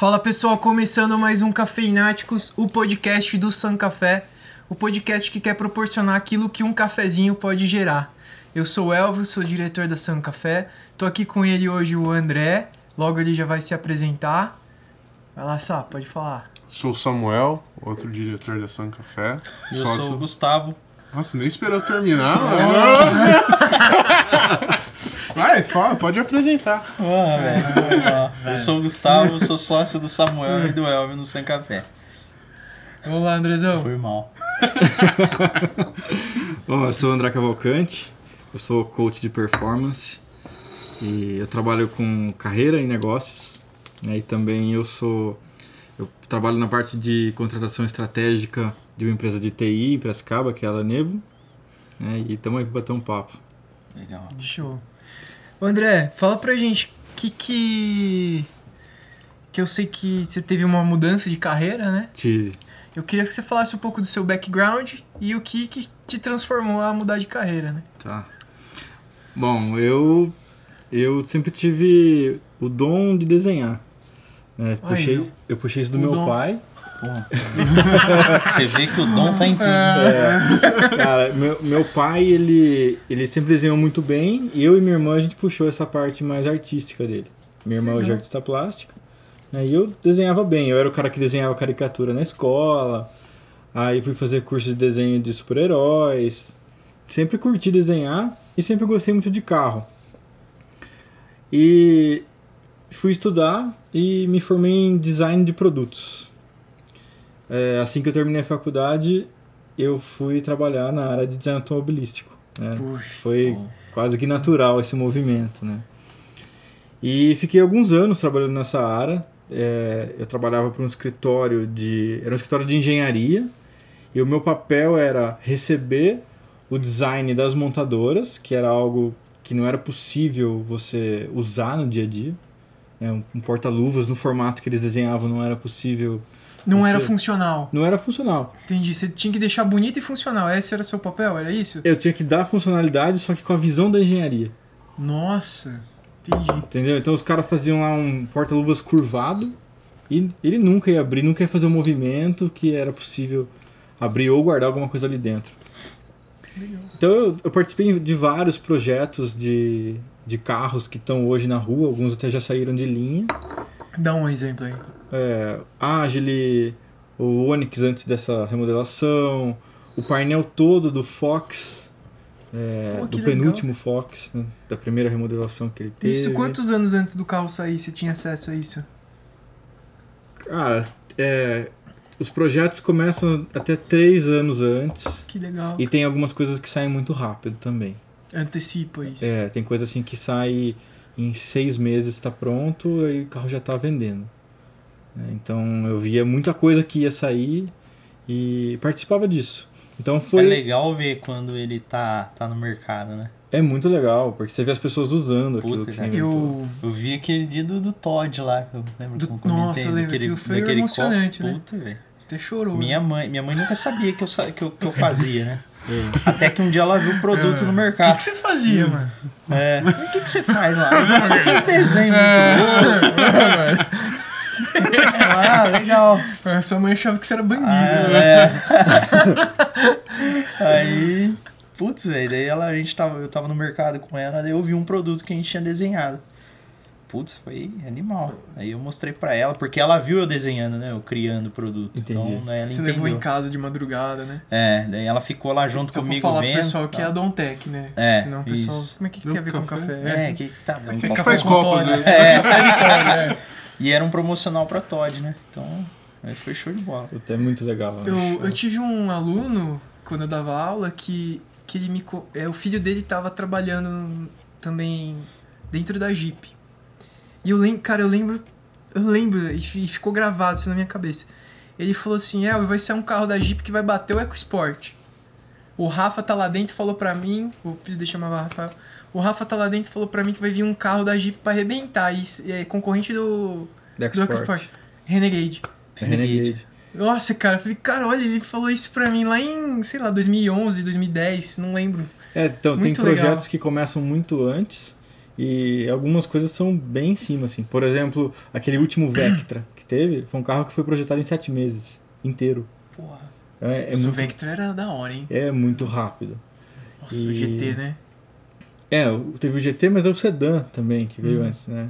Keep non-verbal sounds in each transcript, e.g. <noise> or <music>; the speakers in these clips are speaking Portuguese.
Fala pessoal, começando mais um Cafeináticos, o podcast do San Café, o podcast que quer proporcionar aquilo que um cafezinho pode gerar. Eu sou o Elvio, sou diretor da San Café, tô aqui com ele hoje o André, logo ele já vai se apresentar. Vai lá, Sá, pode falar. Sou o Samuel, outro diretor da San Café. Eu Sócio- sou o Gustavo. Nossa, nem esperou terminar. <laughs> Vai, fala, pode apresentar. Eu sou o Gustavo, sou sócio do Samuel e do Elvio no Sem Café. Olá, Andrezão. Foi mal. <laughs> Bom, eu sou o André Cavalcante, eu sou coach de performance e eu trabalho com carreira e negócios. né, E também eu sou. Eu trabalho na parte de contratação estratégica de uma empresa de TI em Piracicaba, que é a Lanevo. Né, e estamos aí para bater um papo. Legal. Show. André, fala pra gente que que que eu sei que você teve uma mudança de carreira, né? Te, Eu queria que você falasse um pouco do seu background e o que, que te transformou a mudar de carreira, né? tá. Bom, eu, eu sempre tive o dom de desenhar. né, puxei, eu puxei isso do O meu dom. pai. Você vê que o dom tá em tudo. né? Cara, meu, meu pai, ele, ele sempre desenhou muito bem. E eu e minha irmã, a gente puxou essa parte mais artística dele. Minha irmã hoje é artista plástica. né, E eu desenhava bem. Eu era o cara que desenhava caricatura na escola. Aí fui fazer curso de desenho de super-heróis. Sempre curti desenhar e sempre gostei muito de carro. E fui estudar e me formei em design de produtos. É, assim que eu terminei a faculdade, eu fui trabalhar na área de design automobilístico. Né? Puxa. Foi quase que natural esse movimento, né? E fiquei alguns anos trabalhando nessa área. É, eu trabalhava para um escritório de... Era um escritório de engenharia. E o meu papel era receber o design das montadoras, que era algo que não era possível você usar no dia a dia. né? Um, um porta-luvas no formato que eles desenhavam não era possível... Não era Você- funcional. Não era funcional. Entendi. Você tinha que deixar bonito e funcional. Esse era o seu papel? Era isso? Eu tinha que dar funcionalidade, só que com a visão da engenharia. Nossa. Entendi. Entendeu? Então os caras faziam lá um porta-luvas curvado e ele nunca ia abrir, nunca ia fazer um movimento que era possível abrir ou guardar alguma coisa ali dentro. Então eu, eu participei de vários projetos de, de carros que estão hoje na rua, alguns até já saíram de linha. Dá um exemplo aí. É, Agile, o Onix antes dessa remodelação, o painel todo do Fox, é, Pô, do legal. penúltimo Fox, né, da primeira remodelação que ele teve. Isso quantos anos antes do carro sair você tinha acesso a isso? Cara, é, os projetos começam até três anos antes Que legal. e tem algumas coisas que saem muito rápido também. Antecipa isso. É, tem coisa assim que sai em seis meses está pronto e o carro já está vendendo. É, Então eu via muita coisa que ia sair e participava disso. Então É foi legal ver quando ele tá, tá no mercado, né? é muito legal porque você vê as pessoas usando aquilo. Puta, que você. Eu. Eu vi aquele dia do, do Todd lá, que eu lembro Do- que comentei. Nossa, eu lembro, daquele- aquilo foi daquele emocionante, copo. né? Puta, velho. Até chorou. Minha mãe, minha mãe nunca sabia que eu, que eu, que eu fazia, né? <laughs> Até que um dia ela viu o produto É. no O que, mercado. que você fazia, mano? É. O que, que você faz lá? <laughs> Esses desenhos muito loucos. Ah, legal. A sua mãe achava que você era bandido. Ah, né? é. <laughs> Aí, putz, velho, daí ela, a gente tava, eu tava no mercado com ela, daí eu vi um produto que a gente tinha desenhado. Putz, foi animal. Aí eu mostrei pra ela, porque ela viu eu desenhando, né? Eu criando o produto. Entendi. Então, né, ela Você entendeu. levou em casa de madrugada, né? É, daí ela ficou lá junto Só comigo falar pro vendo. pessoal que é a tá. Dontec, né? É, Senão o pessoal. isso. Como é que, que tem a ver com café? café? É, que tá dando Quem copo. que faz copo, né? Você faz café de Todd, é. <laughs> E era um promocional pra Todd, né? Então, aí foi show de bola. Puta, é muito legal. Eu, acho. eu tive um aluno, quando eu dava aula, que, que ele me. É, o filho dele tava trabalhando também dentro da Jeep. E eu lembro, cara, eu lembro. Eu lembro, e fi- ficou gravado isso na minha cabeça. Ele falou assim: É, vai ser um carro da Jeep que vai bater o EcoSport. O Rafa tá lá dentro e falou pra mim, o filho dele chamava Rafael. O Rafa tá lá dentro e falou pra mim que vai vir um carro da Jeep pra arrebentar. E é concorrente do, Da do Export. EcoSport. Renegade. É Renegade. Nossa, cara, eu falei, cara, olha, ele falou isso pra mim lá em, sei lá, 2011, 2010, não lembro. É, então, tem Muito projetos legal. que começam muito antes e algumas coisas são bem em cima, assim. Por exemplo, aquele último <clears throat> Vectra que teve foi um carro que foi projetado em sete meses inteiro. Porra. É, é Isso, o muito, Vectra era da hora, hein? é muito rápido. Nossa, E- o GT, né? É, o- teve o GT, mas é o sedã também que veio Hum. antes, né?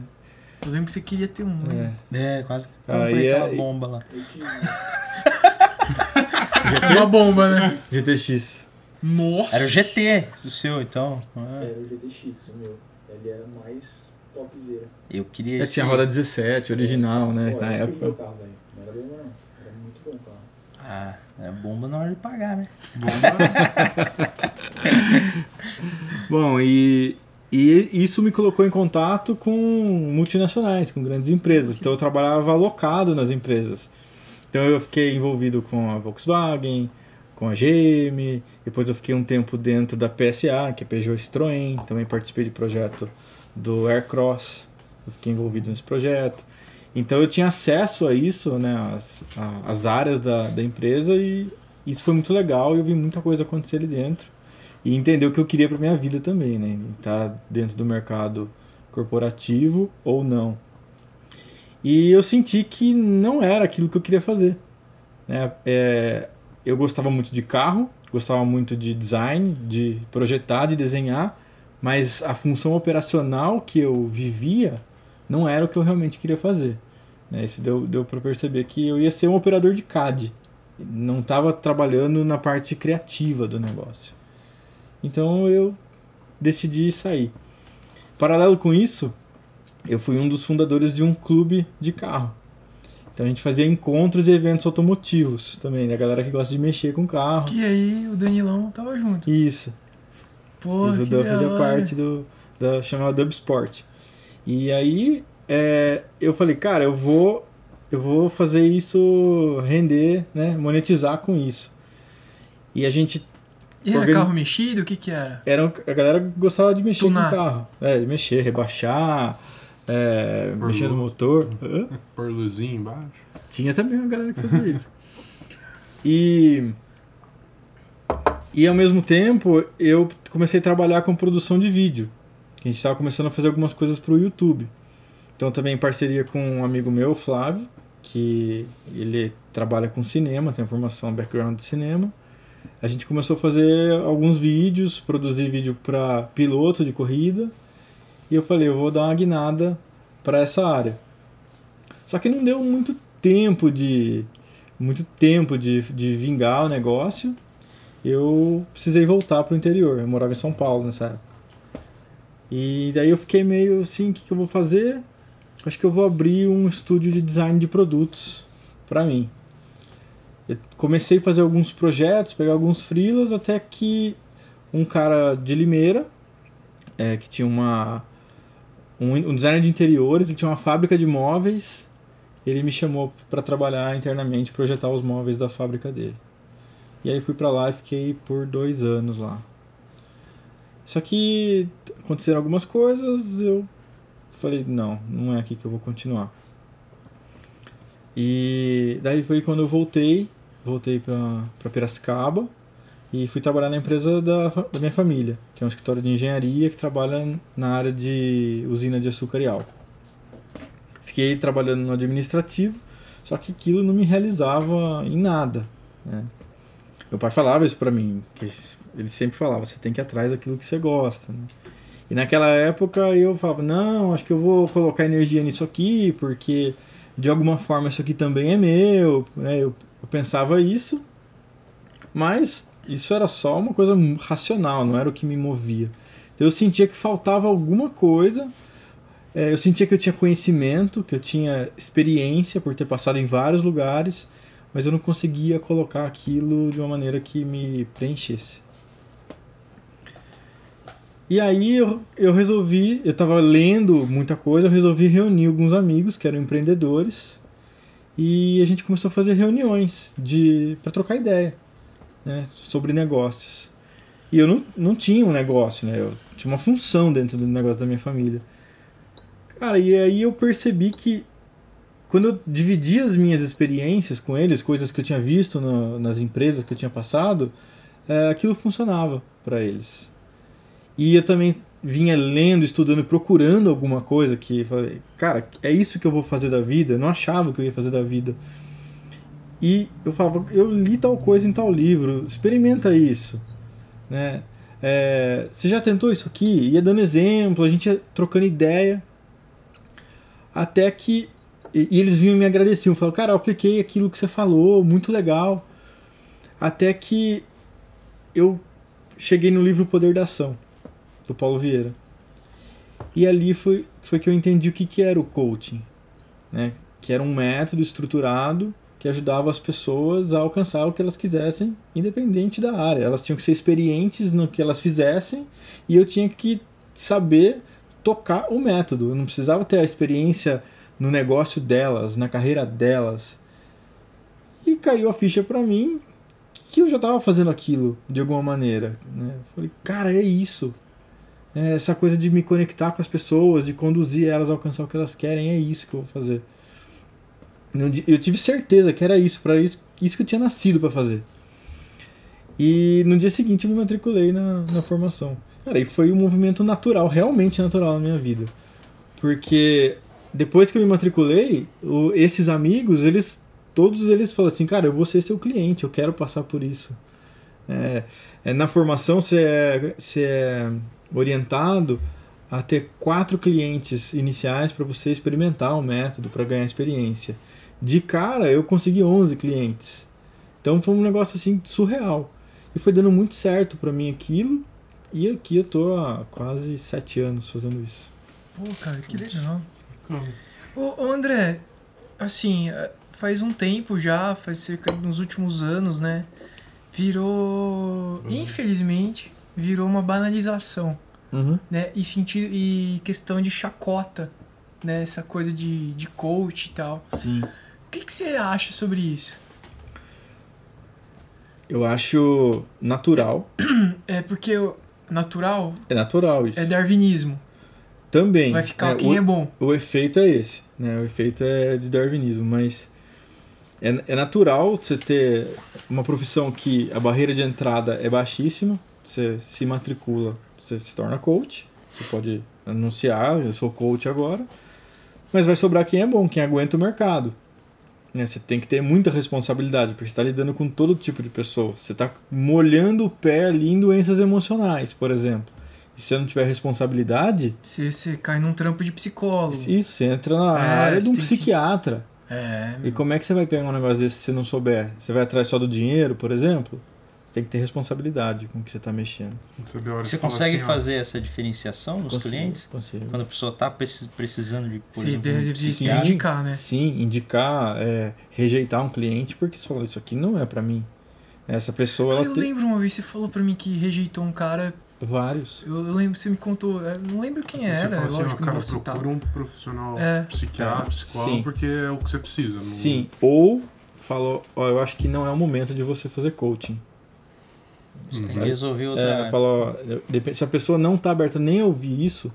Eu lembro que você queria ter um. né? É. É, quase comprei é- aquela bomba lá. Eu tive. <laughs> Uma bomba, né? GTX. Nossa! Era o GT do seu, então. Ah, Era o GTX, o meu. Ele era mais topzera. Eu queria É, esse. tinha roda 17, original, né? Pô, Na época. carro. Não era bom, não. Era muito bom o carro. Ah, é bomba na hora de pagar, né? <laughs> Bom, e, e isso me colocou em contato com multinacionais, com grandes empresas. Então eu trabalhava alocado nas empresas. Então eu fiquei envolvido com a Volkswagen, com a GM, depois eu fiquei um tempo dentro da PSA, que é Peugeot Citroën, também participei de projeto do Aircross, eu fiquei envolvido nesse projeto. Então eu tinha acesso a isso, né, as, a- as áreas da, da empresa e isso foi muito legal e eu vi muita coisa acontecer ali dentro e entender o que eu queria para minha vida também, né? Estar dentro do mercado corporativo ou não. E eu senti que não era aquilo que eu queria fazer. Né? É, eu gostava muito de carro, gostava muito de design, de projetar, de desenhar, mas a função operacional que eu vivia não era o que eu realmente queria fazer. Né? Isso deu, deu para perceber que eu ia ser um operador de CAD. Não estava trabalhando na parte criativa do negócio. Então eu decidi sair. Paralelo com isso, eu fui um dos fundadores de um clube de carro. Então a gente fazia encontros e eventos automotivos também, da galera que gosta de mexer com carro. E aí o Danilão tava junto. Isso. Pô, Isso que da- da fazia parte do da chamada Dub Sport. E aí é, eu falei, cara, eu vou eu vou fazer isso render, né, monetizar com isso. E a gente E era carro mexido? O que que era? era a galera gostava de mexer Tunar. com o carro, é, de mexer, rebaixar, é, Por mexer no motor. Pôr luzinha embaixo. Tinha também uma galera que fazia isso. E e ao mesmo tempo eu comecei a trabalhar com produção de vídeo. Que a gente estava começando a fazer algumas coisas para o YouTube. Então também em parceria com um amigo meu, Flávio, que ele trabalha com cinema, tem formação, background de cinema. A gente começou a fazer alguns vídeos, produzir vídeo para piloto de corrida. E eu falei, eu vou dar uma guinada para essa área. Só que não deu muito tempo de muito tempo de, de vingar o negócio. Eu precisei voltar para o interior. Eu morava em São Paulo nessa época. E daí eu fiquei meio assim, o que, que eu vou fazer? Acho que eu vou abrir um estúdio de design de produtos para mim. Eu comecei a fazer alguns projetos, pegar alguns freelas, até que um cara de Limeira, é, que tinha uma um, um designer de interiores, ele tinha uma fábrica de móveis, ele me chamou para trabalhar internamente, projetar os móveis da fábrica dele. E aí fui para lá e fiquei por dois anos lá. Só que aconteceram algumas coisas, eu falei, não, não é aqui que eu vou continuar. E daí foi quando eu voltei, voltei para Piracicaba e fui trabalhar na empresa da, da minha família, que é um escritório de engenharia que trabalha na área de usina de açúcar e álcool. Fiquei trabalhando no administrativo, só que aquilo não me realizava em nada. Né? Meu pai falava isso pra mim, que ele sempre falava, você tem que ir atrás daquilo que você gosta. né? E naquela época eu falava, não, acho que eu vou colocar energia nisso aqui, porque de alguma forma isso aqui também é meu. Né? Eu, eu pensava isso, mas isso era só uma coisa racional, não era o que me movia. Então eu sentia que faltava alguma coisa, é, eu sentia que eu tinha conhecimento, que eu tinha experiência por ter passado em vários lugares, mas eu não conseguia colocar aquilo de uma maneira que me preenchesse. E aí eu, eu resolvi, eu estava lendo muita coisa, eu resolvi reunir alguns amigos que eram empreendedores e a gente começou a fazer reuniões de para trocar ideia né, sobre negócios. E eu não, não tinha um negócio, né? Eu tinha uma função dentro do negócio da minha família. Cara, e aí eu percebi que quando eu dividi as minhas experiências com eles, coisas que eu tinha visto na- nas empresas que eu tinha passado, é, aquilo funcionava para eles. E eu também vinha lendo, estudando, procurando alguma coisa que falei, cara, é isso que eu vou fazer da vida. Eu não achava que eu ia fazer da vida. E eu falava, eu li tal coisa em tal livro, experimenta isso, né? É, você já tentou isso aqui? Ia dando exemplo, a gente ia trocando ideia, até que e, e eles vinham e me agradeciam, falaram, cara, eu apliquei aquilo que você falou, muito legal, até que eu cheguei no livro Poder da Ação do Paulo Vieira. E ali foi, foi que eu entendi o que, que era o coaching, né? Que era um método estruturado que ajudava as pessoas a alcançar o que elas quisessem, independente da área. Elas tinham que ser experientes no que elas fizessem e eu tinha que saber tocar o método. Eu não precisava ter a experiência no negócio delas, na carreira delas. E caiu a ficha para mim que eu já estava fazendo aquilo de alguma maneira. Né? Falei, cara, é isso. É essa coisa de me conectar com as pessoas, de conduzir elas a alcançar o que elas querem, é isso que eu vou fazer. Eu tive certeza que era isso, para isso, isso que eu tinha nascido para fazer. E no dia seguinte eu me matriculei na, na formação. Cara, e foi um movimento natural, realmente natural na minha vida. Porque depois que eu me matriculei, o, esses amigos, eles todos eles falam assim, cara, eu vou ser seu cliente, eu quero passar por isso. É, é, na formação você é, você é orientado a ter quatro clientes iniciais para você experimentar o método, para ganhar experiência. De cara, eu consegui 11 clientes. Então foi um negócio assim surreal. E foi dando muito certo para mim aquilo. E aqui eu tô há quase sete anos fazendo isso. Pô, cara, que legal. Ô, ô, André, assim, eh, faz um tempo já, faz cerca uns últimos anos, né? Virou, infelizmente, virou uma banalização, Uhum. né? E sentido e questão de chacota, né? Essa coisa de, de coach e tal. Sim. O que, que você acha sobre isso? Eu acho natural. É porque o natural É natural isso. é darwinismo. Também. Vai ficar é, quem o, é bom. o efeito é esse, né? O efeito é de darwinismo, mas é, é natural você ter uma profissão que a barreira de entrada é baixíssima. Você se matricula, você se torna coach. Você pode anunciar, eu sou coach agora. Mas vai sobrar quem é bom, quem aguenta o mercado. Né? Você tem que ter muita responsabilidade, porque você está lidando com todo tipo de pessoa. Você está molhando o pé ali em doenças emocionais, por exemplo. E se você não tiver responsabilidade, Você, você cai num trampo de psicólogo. isso, você entra na É, área de um tem que- psiquiatra. É, E como é que você vai pegar um negócio desse se você não souber? Você vai atrás só do dinheiro, por exemplo? Você tem que ter responsabilidade com o que você está mexendo. Tem que saber a hora Você de falar consegue assim, ó, fazer essa diferenciação nos Consigo, clientes? Consigo. Quando a pessoa está precisando de, por Você exemplo, deve psiquiatra? indicar, né? Sim, indicar, é, rejeitar um cliente porque você falou, isso aqui não é pra mim. Essa pessoa, Ah, ela eu tem lembro uma vez você falou pra mim que rejeitou um cara. vários. Eu, eu lembro, você me contou. eu não lembro quem Você era. fala assim, ó, lógico cara, procura um profissional É. psiquiatra, psicólogo, Sim. porque é o que você precisa. não- Sim, ou falou, ó, eu acho que não é o momento de você fazer coaching. Você tem Uhum. que resolver outra É, falou, ó, eu- se a pessoa não tá aberta nem a ouvir isso,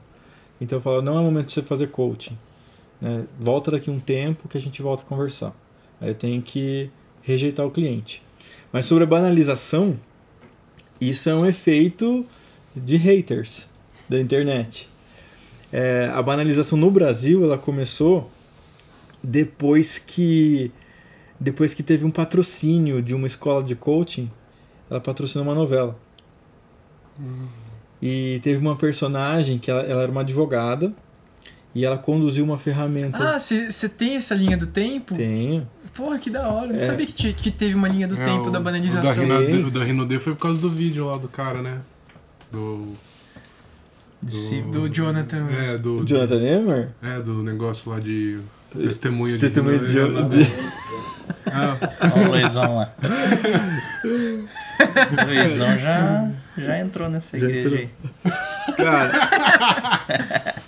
então fala, não é o momento de você fazer coaching. né? Volta daqui um tempo que a gente volta a conversar. Aí eu tenho que rejeitar o cliente. Mas sobre a banalização, isso é um efeito de haters da internet. É, a banalização no Brasil ela começou depois que depois que teve um patrocínio de uma escola de coaching, ela patrocinou uma novela. E teve uma personagem que ela, ela era uma advogada e ela conduziu uma ferramenta. Ah, você tem essa linha do tempo? Tenho. Porra, que da hora. Eu não É. sabia que, tinha- que teve uma linha do É, tempo o- da banalização. O da, Rinode, Tem. o da Rinode foi por causa do vídeo lá do cara, né? Do. Se- Do Jonathan. É, do. O Jonathan Emmer? É, do negócio lá de. Testemunha de. Testemunha de, é, de- <laughs> Ah, Olha o Luizão lá. <laughs> o <laughs> Luizão já, já entrou nessa Já igreja entrou. aí. Cara. <laughs>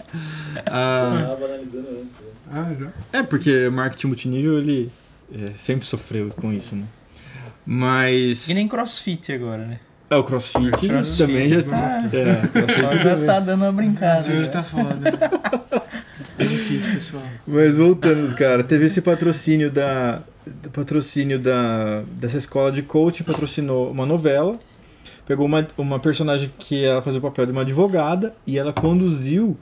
Ah, analisando antes. né? ah, já. é porque marketing multinível ele é, sempre sofreu com isso, né? Mas. E nem crossfit agora, né? É, o crossfit, Crossfit, também já. tá. É, Só crossfit já também. tá dando uma brincada. Mas hoje tá foda. É <laughs> difícil, pessoal. Mas voltando, cara, teve esse patrocínio da patrocínio da dessa escola de coaching patrocinou uma novela pegou uma, uma personagem que ela fazia o papel de uma advogada e ela conduziu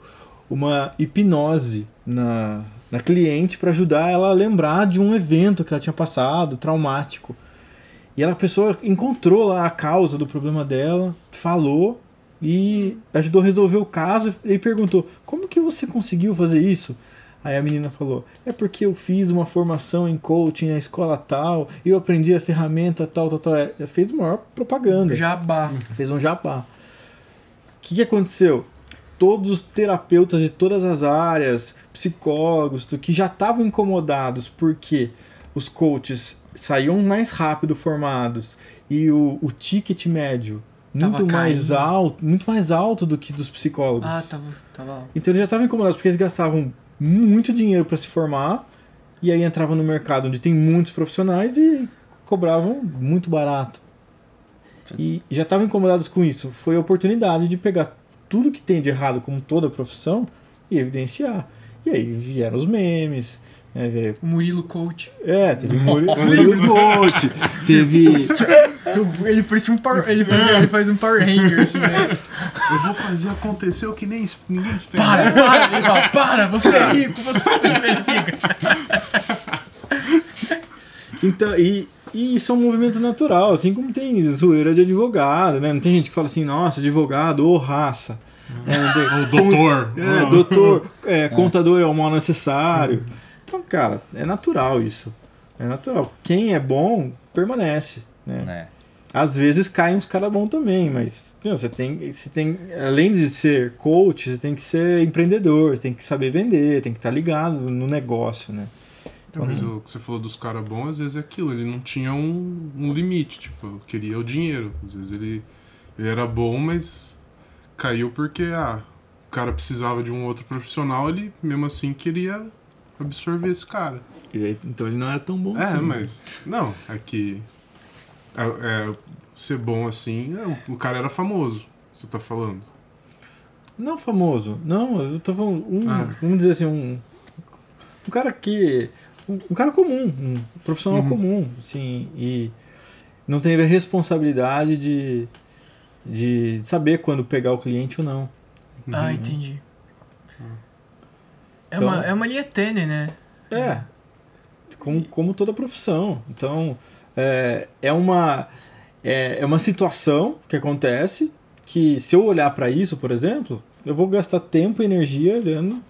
uma hipnose na, na cliente para ajudar ela a lembrar de um evento que ela tinha passado, traumático. E ela, a pessoa encontrou lá a causa do problema dela, falou e ajudou a resolver o caso e perguntou: Como que você conseguiu fazer isso? Aí a menina falou: É porque eu fiz uma formação em coaching na escola tal, eu aprendi a ferramenta tal, tal, tal. É, Fez maior propaganda Jabá. fez um jabá. O que, que aconteceu? Todos os terapeutas de todas as áreas, psicólogos, que já estavam incomodados porque os coaches saíam mais rápido formados e o, o ticket médio Tava muito mais caindo. alto, muito mais alto do que dos psicólogos. Ah, tava. tava... Então eles já estavam incomodados porque eles gastavam muito dinheiro para se formar e aí entravam no mercado onde tem muitos profissionais e cobravam muito barato. E já estavam incomodados com isso. Foi a oportunidade de pegar tudo que tem de errado, como toda profissão, e evidenciar. E aí vieram os memes. O Murilo Coach. É, teve Muri- Murilo Coach, teve. <laughs> Ele parece um Power, ele, faz, ele faz um Power Ranger, assim, né? Eu vou fazer acontecer o que nem ninguém espera. Para, para, ele fala, para, você é rico, você ele fica. Então, e, e isso é um movimento natural, assim como tem zoeira de advogado, né? Não tem gente que fala assim, nossa, advogado ou raça. É, O doutor. É, doutor, é, contador é o mal necessário. Então, cara, é natural isso. É natural. Quem é bom, permanece. Né? né? Às vezes caem uns caras bons também, mas meu, você, tem, você tem, além de ser coach, você tem que ser empreendedor, você tem que saber vender, tem que estar ligado no negócio, né? Mas o que você falou dos caras bons, às vezes é aquilo, ele não tinha um, um limite, tipo, queria o dinheiro. Às vezes ele, ele era bom, mas caiu porque ah, o cara precisava de um outro profissional, ele mesmo assim queria absorver esse cara. E aí, então ele não era tão bom É, assim. mas. Não, é que. É, é, ser bom assim, é, o, cara era famoso, você tá falando. Não famoso. Não, eu tô falando. Um, Ah. Vamos dizer assim, um. Um cara que. Um, um cara comum, um profissional Uhum. comum, assim, e não teve a responsabilidade de, de saber quando pegar o cliente ou não. Ah, entendi. É, Então- uma, é uma linha tênue, né? É. Como, como toda profissão. Então, é, é, uma, é, é uma situação que acontece que se eu olhar para isso, por exemplo, eu vou gastar tempo e energia olhando.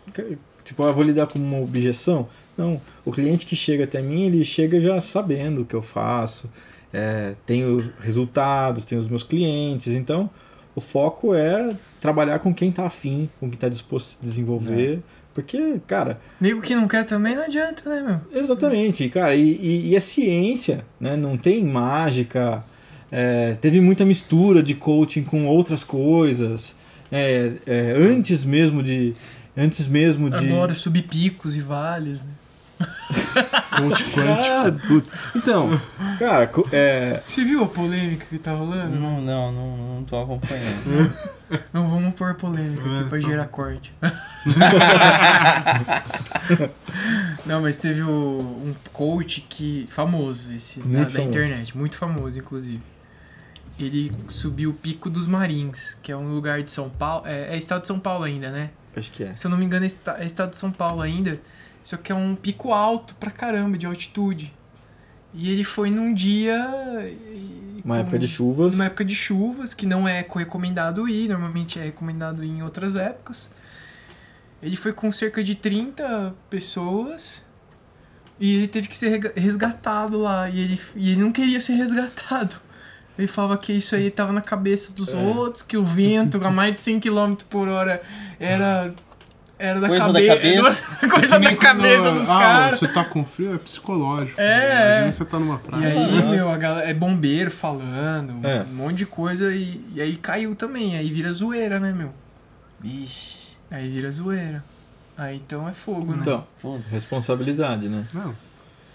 Tipo, eu vou lidar com uma objeção. Não, o cliente que chega até mim, ele chega já sabendo o que eu faço, é, tem os resultados, tem os meus clientes. Então, o foco é trabalhar com quem está afim, com quem está disposto a se desenvolver. Porque, cara, Nego que não quer também não adianta, né, meu? Exatamente, cara, e, e, e é ciência, né? Não tem mágica. é, teve muita mistura de coaching com outras coisas. é, é, antes mesmo de. Antes mesmo de. Agora subir picos e vales, né? Quântico. Ah. Então, cara, é, Você viu a polêmica que tá rolando? Não, não, não, não tô acompanhando. <laughs> Não vamos pôr polêmica aqui É, pra tá gerar corte. <laughs> Não, mas teve o- um coach que. famoso, esse da, Muito da famoso. internet, muito famoso, inclusive. Ele subiu o Pico dos Marins, que é um lugar de São Paulo. É, é estado de São Paulo ainda, né? acho que é. Se eu não me engano, é, esta- é estado de São Paulo ainda. Só que é um pico alto pra caramba, de altitude. E ele foi num dia. Uma época de chuvas. numa época de chuvas, que não é recomendado ir, normalmente é recomendado ir em outras épocas. Ele foi com cerca de 30 pessoas e ele teve que ser resgatado lá. E ele, e ele não queria ser resgatado. Ele falava que isso aí tava na cabeça dos É. outros, que o vento a mais de 100 km por hora era, era da Coisa da cabe- cabeça. <laughs> coisa da cabeça dos ah, caras. Você tá com frio, é psicológico. É, Imagina é. você tá numa E praia. aí, Aham. meu, a galera, é bombeiro falando, É. um monte de coisa, e, e aí caiu também, aí vira zoeira, né, meu? Ixi. Aí vira zoeira. Aí então é fogo, né? Então, responsabilidade, né? Não,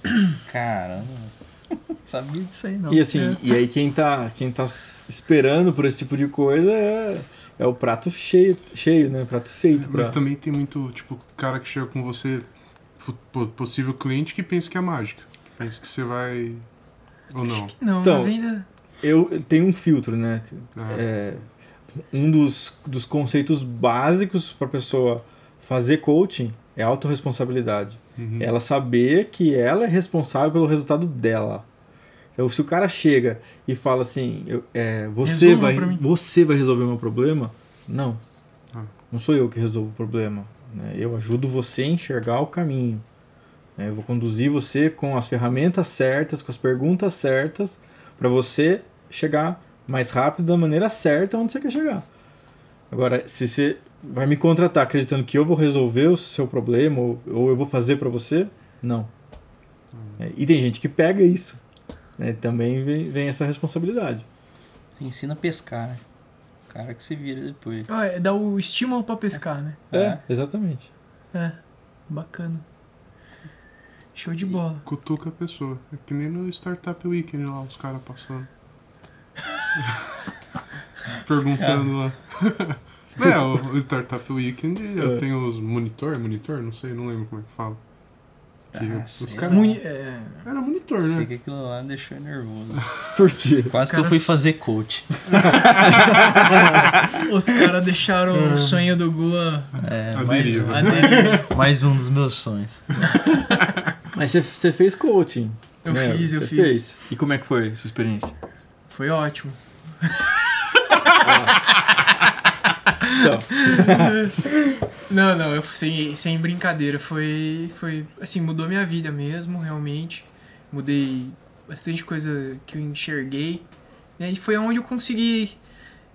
<coughs> caramba. <laughs> Sabia disso aí, não. E assim, É. e aí quem tá, quem tá esperando por esse tipo de coisa é, é o prato cheio, cheio, né? Prato feito pra... mas também tem muito, tipo, cara que chega com você, possível cliente, que pensa que é mágica. Pensa que você vai. Ou não. Não, Então, venda. eu tenho um filtro, né? Ah, É, um dos, dos conceitos básicos para pessoa fazer coaching é autorresponsabilidade. uhum. Ela saber que ela é responsável pelo resultado dela. Então, se o cara chega e fala assim, eu- é, você, Resolva vai, você vai resolver o meu problema, não. Ah. Não sou eu que resolvo o problema. né? Eu ajudo você a enxergar o caminho. né? Eu vou conduzir você com as ferramentas certas, com as perguntas certas, para você chegar mais rápido da maneira certa onde você quer chegar. Agora, se você vai me contratar acreditando que eu vou resolver o seu problema ou, ou eu vou fazer para você, não. É, E tem gente que pega isso. Né? Também vem, vem essa responsabilidade. Ensina a pescar, né? O cara que se vira depois. Ah, é, dá o estímulo pra pescar, né? É, exatamente. É, bacana. Show de bola. Cutuca a pessoa. É que nem no Startup Weekend lá, os caras passando. <laughs> Perguntando lá. <laughs> É, o o Startup Weekend, eu É. tenho os monitor, monitor, não sei, não lembro como é que fala. Que Ah, os. Muni- é, Era monitor, Sei né? que aquilo lá me deixou nervoso. <laughs> Por quê? Quase que caras- eu fui fazer coach. <laughs> os caras deixaram o sonho do Gua É, A mais, deriva. a dele. mais um dos meus sonhos. <laughs> Mas você, fez coaching. Eu né? fiz, eu fiz. fez. E como é que foi a sua experiência? Foi ótimo. Então, <laughs> Não, não, eu, sem, sem brincadeira. Foi, foi. Assim, mudou minha vida mesmo, realmente. Mudei bastante coisa que eu enxerguei. né, E foi onde eu consegui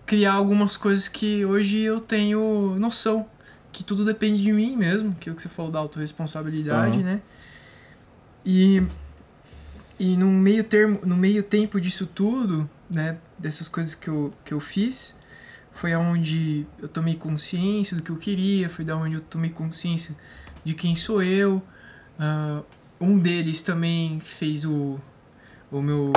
criar algumas coisas que hoje eu tenho noção. Que tudo depende de mim mesmo, que é o que você falou da autorresponsabilidade, Aham. né? E. E no meio termo, no meio tempo disso tudo, né, dessas coisas que eu, que eu fiz, foi aonde eu tomei consciência do que eu queria, foi da onde eu tomei consciência de quem sou eu. Ah, um deles também fez o, o meu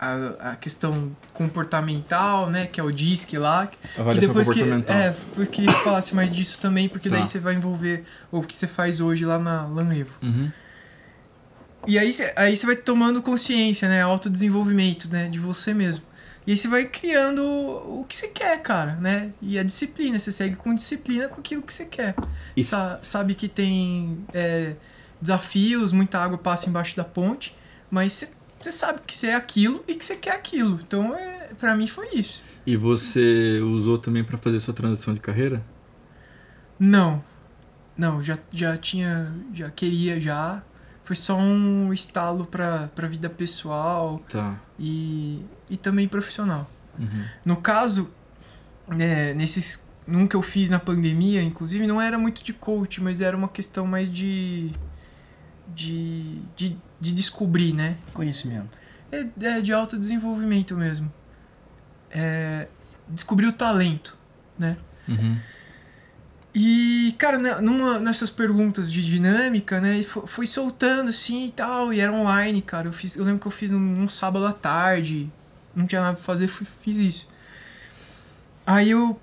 a, a questão comportamental, né, que é o DISC lá, que avaliação depois que comportamental. é, eu queria que falasse mais disso também, porque daí Tá. você vai envolver o que você faz hoje lá na Lanlevo. Uhum. E aí você aí você vai tomando consciência, né? Autodesenvolvimento, né? De você mesmo. E aí você vai criando o que você quer, cara, né? E a disciplina, você segue com disciplina com aquilo que você quer. Sa- sabe que tem é, desafios, muita água passa embaixo da ponte, mas você, você sabe que você é aquilo e que você quer aquilo. Então, é, pra mim foi isso. E você usou também para fazer sua transição de carreira? Não. Não, já, já tinha, já queria já. Foi só um estalo pra, pra vida pessoal, Tá. e, e também profissional. Uhum. No caso, né, nesses num que eu fiz na pandemia, inclusive, não era muito de coach, mas era uma questão mais de de, de, de descobrir, né? Conhecimento. É, é de autodesenvolvimento mesmo. É, descobrir o talento, né? Uhum. E, cara, numa, nessas perguntas de dinâmica, né, fo- foi soltando assim e tal, e era online, cara. Eu, fiz, eu lembro que eu fiz num, num sábado à tarde, não tinha nada pra fazer, fui- fiz isso. Aí eu.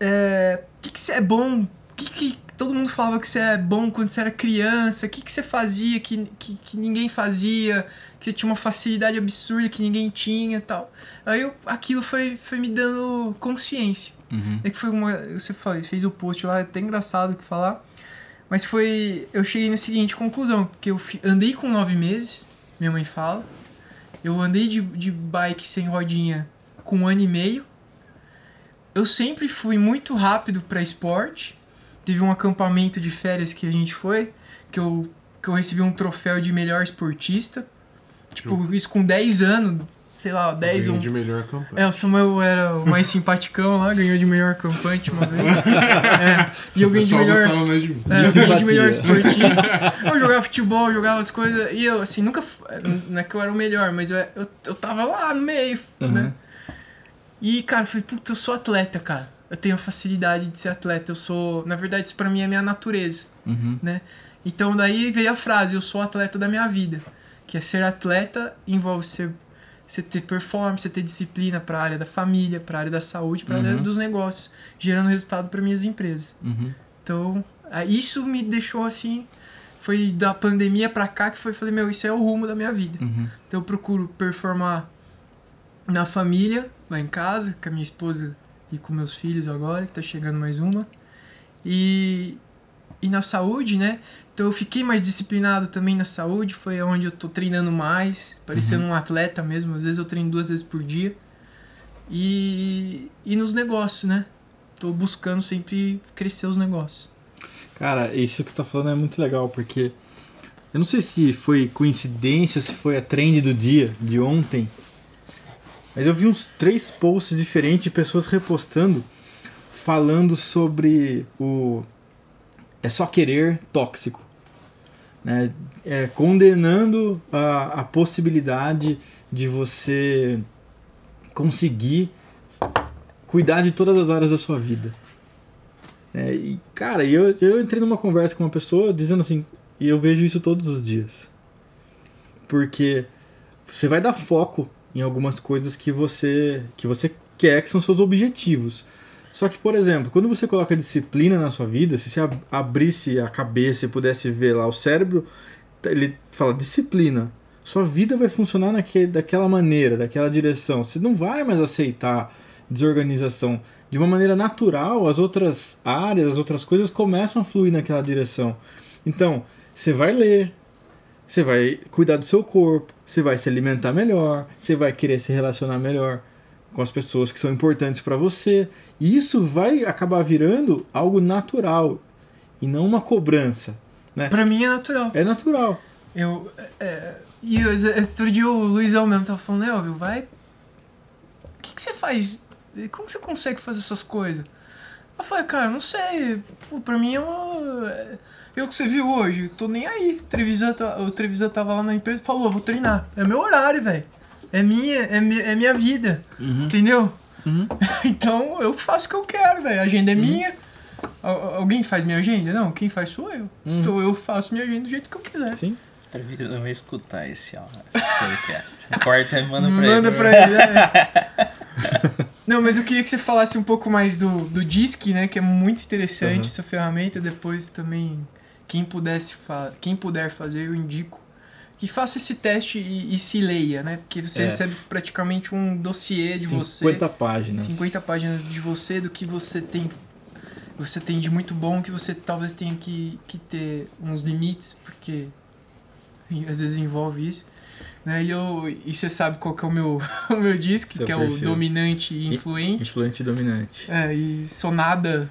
É. O que, que você é bom? Que, que todo mundo falava que você é bom quando você era criança? O que, você fazia que, que, que ninguém fazia? Que você tinha uma facilidade absurda que ninguém tinha tal. Aí eu, aquilo foi, foi me dando consciência. Uhum. É que foi uma. Você falei, fez o post lá, é até engraçado o que falar. Mas foi. Eu cheguei na seguinte conclusão, porque eu andei com nove meses, minha mãe fala. Eu andei de, de bike sem rodinha com um ano e meio. Eu sempre fui muito rápido pra esporte. Teve um acampamento de férias que a gente foi, que eu, que eu recebi um troféu de melhor esportista. Tipo, isso com 10 anos, sei lá, 10 ou Ganho de melhor campanha. é, o Samuel era o mais simpaticão lá, ganhou de melhor campante uma vez. <laughs> É, e eu ganhei de melhor. mais de mim. É, eu ganhei de melhor esportista. <laughs> Eu jogava futebol, eu jogava as coisas. E eu, assim, nunca. Não é que eu era o melhor, mas eu, eu, eu tava lá no meio, né? E, cara, eu falei, puta, eu sou atleta, cara. Eu tenho a facilidade de ser atleta. Eu sou. Na verdade, isso pra mim é minha natureza. Uhum. Então daí veio a frase, eu sou atleta da minha vida. Que é ser atleta envolve ser, você ter performance, você ter disciplina para a área da família, para a área da saúde, para a área Uhum. dos negócios, gerando resultado para minhas empresas. Uhum. Então, isso me deixou assim, foi da pandemia para cá que foi, falei, meu, isso é o rumo da minha vida. Uhum. Então eu procuro performar na família, lá em casa, com a minha esposa e com meus filhos agora, que tá chegando mais uma. E, e na saúde, né? Então eu fiquei mais disciplinado também na saúde, foi onde eu tô treinando mais, parecendo um atleta mesmo. Às vezes eu treino duas vezes por dia. E, e nos negócios, né? Tô buscando sempre crescer os negócios. Cara, isso que você tá falando é muito legal, porque eu não sei se foi coincidência, se foi a trend do dia, de ontem, mas eu vi uns três posts diferentes de pessoas repostando falando sobre o é só querer tóxico, né? É, condenando a, a possibilidade de você conseguir cuidar de todas as áreas da sua vida. É, e, cara, eu, eu entrei numa conversa com uma pessoa dizendo assim, e eu vejo isso todos os dias. Porque você vai dar foco em algumas coisas que você que você quer, que são seus objetivos. Só que, por exemplo, quando você coloca disciplina na sua vida, se você ab- abrisse a cabeça e pudesse ver lá o cérebro, ele fala disciplina. Sua vida vai funcionar naquele, daquela maneira, daquela direção. Você não vai mais aceitar desorganização. De uma maneira natural, as outras áreas, as outras coisas começam a fluir naquela direção. Então, você vai ler, você vai cuidar do seu corpo, você vai se alimentar melhor, você vai querer se relacionar melhor com as pessoas que são importantes para você. E isso vai acabar virando algo natural e não uma cobrança. Né? Pra mim é natural. É natural. Eu. É, e eu- outro dia o Luizão mesmo tava falando, né, Elvio, vai. O que, que você faz? Como que você consegue fazer essas coisas? Eu falei, cara, não sei. Pô, pra mim é uma. é- Eu que você viu hoje, tô nem aí. O Trevisan, tá- o Trevisan tava lá na empresa e falou, vou treinar. É meu horário, velho. É minha, é, mi- é minha vida. Entendeu? Uhum. <laughs> então eu faço o que eu quero, velho. A agenda é minha. Al- Alguém faz minha agenda? Não, quem faz sou eu. Uhum. Então eu faço minha agenda do jeito que eu quiser. Sim. Eu vou escutar esse, ó, esse podcast. <laughs> Corta e manda pra Manda ele. pra ele. é. <laughs> Não, mas eu queria que você falasse um pouco mais do, do DISC, né? Que é muito interessante Uhum. essa ferramenta. Depois também, quem pudesse fa quem puder fazer, eu indico. Que faça esse teste e, e se leia, né? Porque você É. recebe praticamente um dossiê de 50 você. páginas. 50 páginas de você, do que você tem. Você tem de muito bom, que você talvez tenha que, que ter uns limites, porque às vezes envolve isso. Né? E, eu, e você sabe qual que é o meu, <laughs> o meu disco, Seu que é o perfil. dominante e influente. Influente e dominante. É, e sonada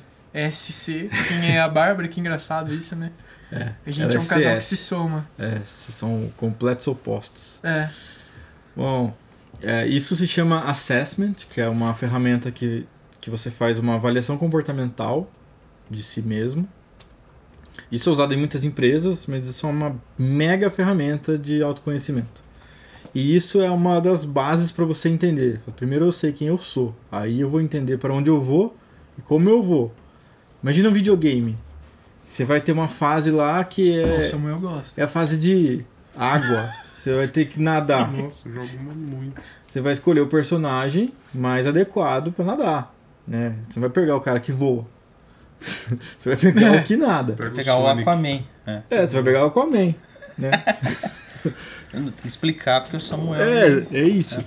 SC. Quem é a Bárbara, que engraçado isso, né? É. A gente Ela é um casal que se soma. É, são completos opostos. É. Bom, é, isso se chama Assessment, que é uma ferramenta que, que você faz uma avaliação comportamental de si mesmo. Isso é usado em muitas empresas, mas isso é uma mega ferramenta de autoconhecimento. E isso é uma das bases para você entender. Primeiro eu sei quem eu sou, aí eu vou entender para onde eu vou e como eu vou. Imagina um videogame. Você vai ter uma fase lá que é, Nossa, Samuel eu gosto. é a fase de água. Você vai ter que nadar. Nossa, eu jogo muito. Você vai escolher o personagem mais adequado pra nadar, né? Você não vai pegar o cara que voa. <laughs> você vai pegar o que nada. Vou pegar o Sonic. Aquaman. É. É, você vai pegar o Aquaman, né? <laughs> Tem que explicar porque o Samuel. É, é isso.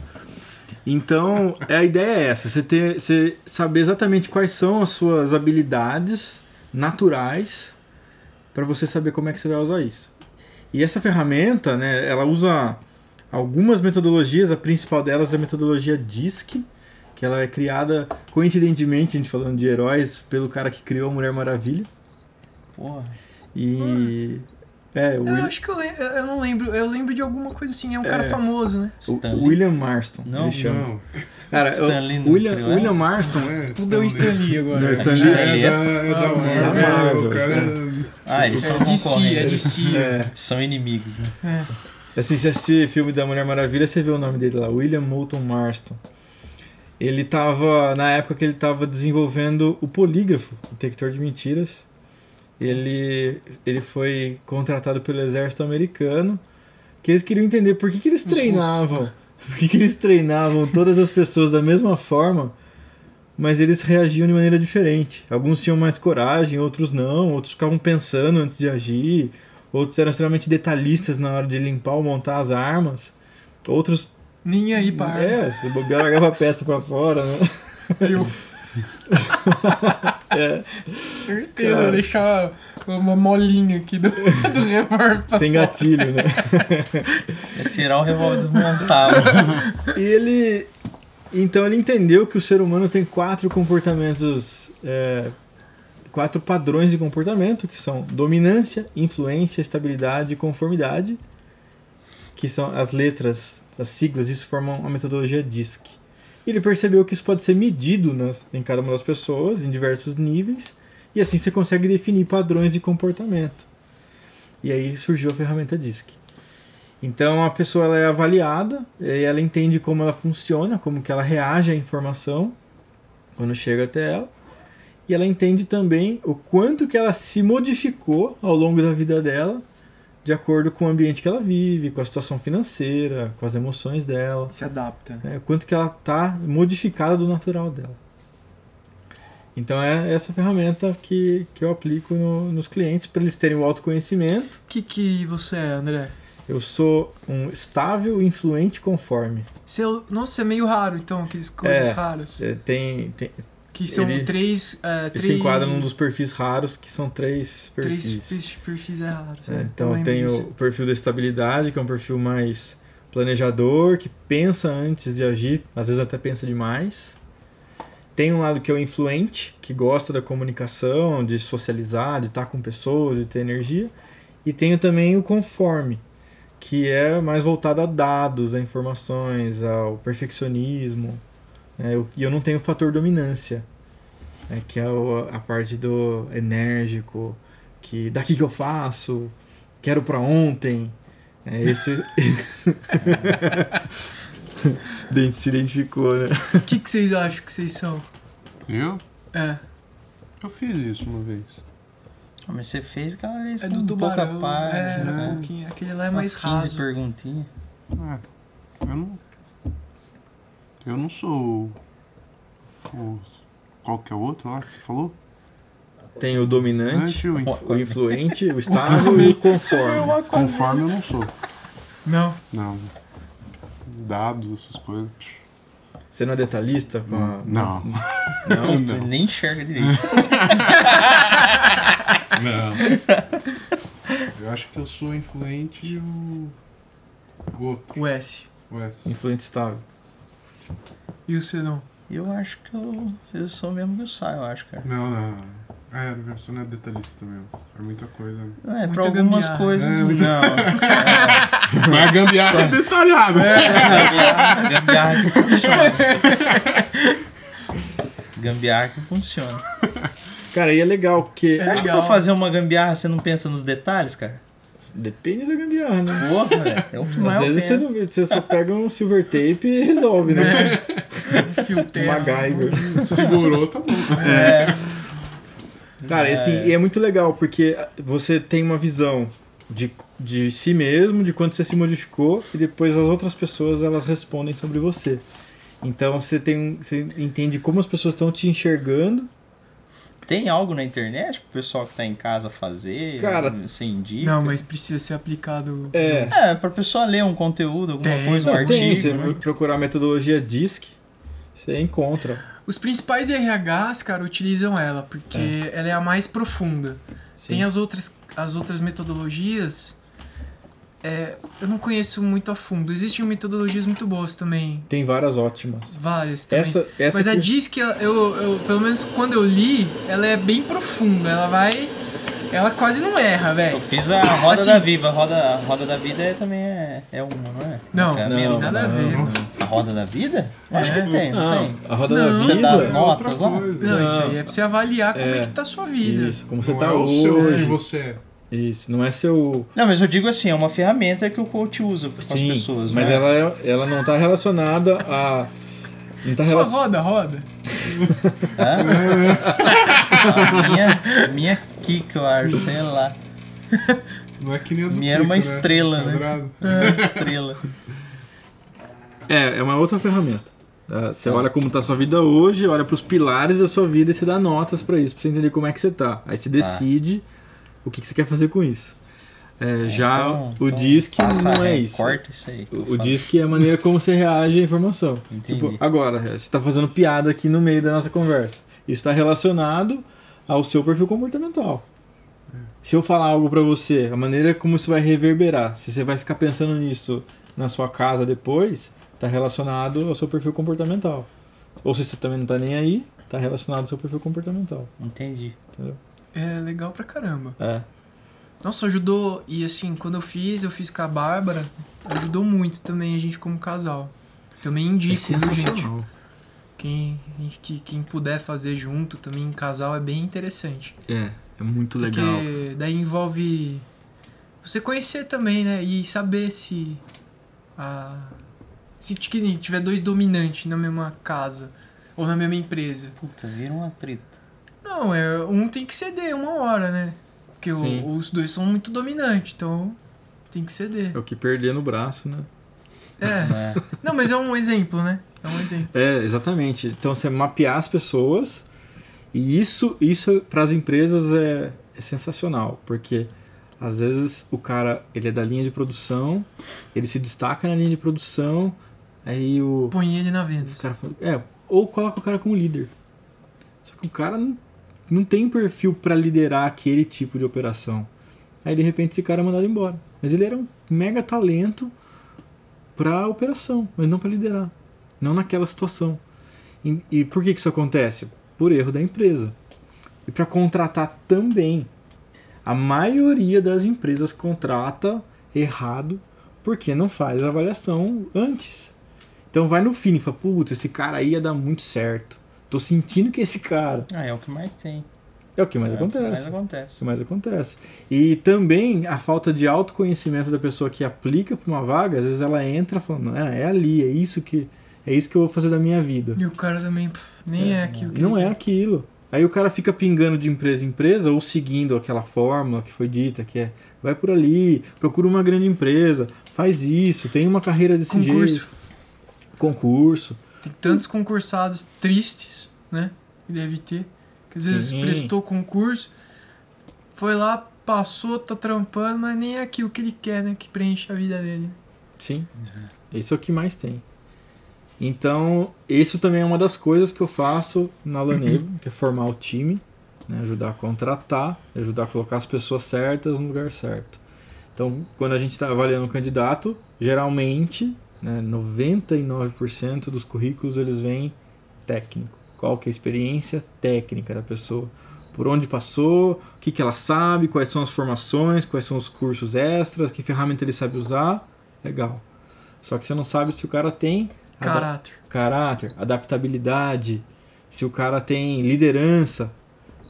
Então, a ideia é essa, você ter, você saber exatamente quais são as suas habilidades naturais para você saber como é que você vai usar isso. E essa ferramenta, né, ela usa algumas metodologias, a principal delas é a metodologia DISC, que ela é criada coincidentemente, a gente falando de heróis, pelo cara que criou a Mulher Maravilha. Porra. E é, o, Eu Will- acho que eu, eu não lembro. Eu lembro de alguma coisa assim. É um cara É. famoso, né? o. William Marston, Não, ele chama. Não, Cara, o Stanley não William, criou, é? William Marston é. Tudo é o Stan Lee agora. Não, Stan Lee Stanley É é da, é da É Marvel, o cara. Ah, eles são É DC, é concorrentes. DC. É. São inimigos, né? É. Assim, se assistir filme da Mulher Maravilha, você vê o nome dele lá, William Moulton Marston. Ele tava, na época que ele tava desenvolvendo o polígrafo, o detector de mentiras, ele, ele foi contratado pelo exército americano, que eles queriam entender por que, que eles Os treinavam, por que, que eles treinavam todas as pessoas da mesma forma, mas eles reagiam de maneira diferente. Alguns tinham mais coragem, outros não, outros ficavam pensando antes de agir, outros eram extremamente detalhistas na hora de limpar ou montar as armas, outros Nem aí arma. É, se bobear, largava a peça pra fora, né? <laughs> Eu. <laughs> É, Certeza, Cara. deixar uma molinha aqui do, do revólver sem fora. gatilho, né? <laughs> É tirar o revólver desmontado. E ele. Então ele entendeu que o ser humano tem quatro comportamentos. é, quatro padrões de comportamento, que são dominância, influência, estabilidade e conformidade. Que são as letras, as siglas, isso formam a metodologia DISC. Ele percebeu que isso pode ser medido nas, em cada uma das pessoas, em diversos níveis, e assim você consegue definir padrões de comportamento. E aí surgiu a ferramenta DISC. Então a pessoa ela é avaliada, ela entende como ela funciona, como que ela reage à informação quando chega até ela. E ela entende também o quanto que ela se modificou ao longo da vida dela, de acordo com o ambiente que ela vive, com a situação financeira, com as emoções dela, Se adapta. né? quanto que ela está modificada do natural dela. Então é essa ferramenta que, que eu aplico no- nos clientes para eles terem o autoconhecimento O que, que você é, André? eu sou um estável, influente, conforme. Seu, nossa, é meio raro, então, aqueles coisas É. raras. É, Tem, tem, Que são ele- três. Ele três se enquadra num dos perfis raros, que são três Três perfis. perfis, perfis é raros. É, é, então tem disso. o perfil da estabilidade, que é um perfil mais planejador, que pensa antes de agir, às vezes até pensa demais. Tem um lado que é o influente, que gosta da comunicação, de socializar, de estar com pessoas, de ter energia. E tenho também o conforme, que é mais voltado a dados, a informações, ao perfeccionismo. Né? Eu- E eu não tenho o fator dominância, né? que é o- a parte do enérgico, que daqui que eu faço, quero pra ontem. É esse. <laughs> Dente se identificou, né? O que, que vocês acham que vocês são? Eu? É. Eu fiz isso uma vez. Ah, Mas você fez aquela vez É com do pouca tubarão. parte, é, era né? um pouquinho. Aquele lá é Umas mais 15 raso. perguntinhas. É, eu não. Eu não sou o. qual que é o outro lá que você falou? Tem o dominante, o inf- o influente, o <laughs> estável e o conforme. Conforme eu não sou. Não. Não. Dados, essas coisas. Você não é detalhista? Com a... Não. Não? <laughs> Você nem enxerga direito. <laughs> Não. Eu acho que eu sou influente e o. O outro. O S. O S. Influente estável. E o C não? Eu acho que eu, eu sou mesmo que eu saio, eu acho, cara. Não, não. não. É, você não é detalhista mesmo. É muita coisa. É, Muita pra algumas gambiarra. coisas, É, muita- não. É, <laughs> Mas a gambiarra é detalhada. gambiarra, <laughs> gambiarra que funciona. <laughs> Gambiarra que funciona. Cara, e é legal, porque Você acha que legal. pra fazer uma gambiarra você não pensa nos detalhes, cara? Depende da gambiarra, né? Porra, velho. É o que mais Às eu vezes você, não, você só pega um silver tape e resolve, né? Um fio. MacGyver. Segurou, tá bom. É, Cara, assim, e é muito legal, porque você tem uma visão de, de si mesmo, de quanto você se modificou, e depois as outras pessoas elas respondem sobre você. Então você tem um- você entende como as pessoas estão te enxergando. Tem algo na internet pro pessoal que tá em casa fazer? Cara, Você indica? Não, mas precisa ser aplicado. É, É, pra pessoa ler um conteúdo, alguma Tem, coisa, um não, tem, artigo. você né? procurar a metodologia DISC, você encontra. Os principais RHs, cara, utilizam ela, porque ela é a mais profunda. Sim. Tem as outras, as outras metodologias. É, eu não conheço muito a fundo. Existem metodologias muito boas também. Tem várias ótimas. Várias também. Essa, essa Mas a que- DISC, eu, eu, eu- pelo menos quando eu li, ela é bem profunda. Ela vai. Ela quase não erra, Eu velho. fiz a Roda Assim- da Viva. A Roda, a roda da Vida é, também é, é uma, não é? Não, é a não, tem nada a ver. não. A Roda da Vida? Acho É. que tem, não, Não, tem? a roda Não. da Você vida. dá as É notas lá? Não, isso Não. aí é pra você avaliar como é, É. que tá a sua vida. Isso, como você Não tá é o seu hoje. onde você é. Isso, não é seu. Não, mas eu digo assim, é uma ferramenta que o coach usa com Sim, as pessoas. mas né? ela, é- ela não tá relacionada a. Não tá Só relacionada. roda, roda. A minha, a minha Kika, eu acho, sei lá. Não é que nem a do Minha era uma né? estrela, né? Quadrado. Uma estrela. É, é uma outra ferramenta. tá? Você olha como tá a sua vida hoje, olha pros pilares da sua vida e você dá notas pra isso, pra você entender como é que você tá. Aí você decide o que, que você quer fazer com isso. É, já Então- o então DISC não é isso. Corta isso aí. O, o. DISC é a maneira como você reage à informação. Tipo, agora, você está fazendo piada aqui no meio da nossa conversa. Isso está relacionado ao seu perfil comportamental. Se eu falar algo pra você, a maneira como isso vai reverberar, se você vai ficar pensando nisso na sua casa depois, está relacionado ao seu perfil comportamental. Ou se você também não tá nem aí, está relacionado ao seu perfil comportamental. Entendi. É legal pra caramba. É. Nossa, ajudou. E assim, quando eu fiz, eu fiz com a Bárbara, ajudou muito também a gente como casal. Também É indico, viu, gente? sensacional. Quem, que, quem puder fazer junto também em casal é bem interessante. É, é muito legal. Porque daí envolve você conhecer também, né? E saber se a se tiver dois dominantes na mesma casa ou na mesma empresa. Puta, vira uma treta. Não, é um tem que ceder uma hora, né? Porque o- os dois são muito dominantes, então tem que ceder. É o que perder no braço, né? É. É. Não, mas é um exemplo, né? É um exemplo. É, exatamente. Então você mapear as pessoas e isso, isso para as empresas é, é sensacional, porque às vezes o cara ele é da linha de produção, ele se destaca na linha de produção, aí o, Põe ele na o venda. cara fala, é, ou coloca o cara como líder. Só que o cara não, não tem perfil para liderar aquele tipo de operação. Aí de repente esse cara é mandado embora. Mas ele era um mega talento para operação, mas não para liderar. Não naquela situação. E, e por que, que isso acontece? Por erro da empresa. E para contratar também. A maioria das empresas contrata errado porque não faz a avaliação antes. Então vai no fim e fala, putz, esse cara aí ia dar muito certo. Tô sentindo que esse cara. Ah, é o que mais tem. É o que mais é O que acontece. mais É o que mais acontece. E também a falta de autoconhecimento da pessoa que aplica para uma vaga, às vezes ela entra falando, ah, é ali, é isso que é isso que eu vou fazer da minha vida. E o cara também pff, nem é, aquilo que Não ele- é aquilo. Aí o cara fica pingando de empresa em empresa ou seguindo aquela fórmula que foi dita, que é vai por ali, procura uma grande empresa, faz isso, tem uma carreira desse Concurso. jeito. Concurso. Tem tantos concursados tristes, né? Que deve ter. Que às vezes Sim. prestou concurso, foi lá, passou, tá trampando, mas nem é aquilo que ele quer, né? Que preenche a vida dele. Sim. Isso é o que mais tem. Então, isso também é uma das coisas que eu faço na Lanevo, <clears throat> que é formar o time, né, ajudar a contratar, ajudar a colocar as pessoas certas no lugar certo. Então, quando a gente está avaliando um candidato, geralmente, né, 99% dos currículos eles vêm técnico. Qual que é a experiência técnica da pessoa? Por onde passou, o que, que ela sabe, quais são as formações, quais são os cursos extras, que ferramenta ele sabe usar. Legal. Só que você não sabe se o cara tem Caráter. caráter, adaptabilidade, se o cara tem liderança,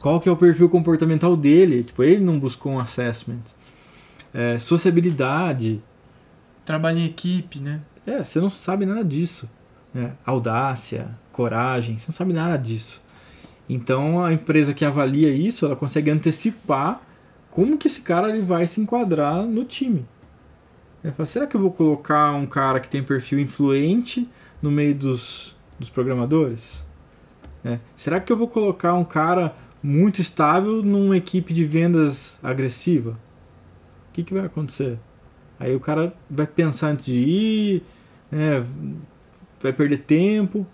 qual que é o perfil comportamental dele, tipo, ele não buscou um assessment. É, sociabilidade, Trabalha em equipe, né? É, você não sabe nada disso. né? Audácia, coragem, você não sabe nada disso. Então a empresa que avalia isso, ela consegue antecipar como que esse cara ele vai se enquadrar no time. Fala, será que eu vou colocar um cara que tem perfil influente no meio dos, dos programadores? né? Será que eu vou colocar um cara muito estável numa equipe de vendas agressiva? O que, que vai acontecer? Aí o cara vai pensar antes de ir, né, vai perder tempo.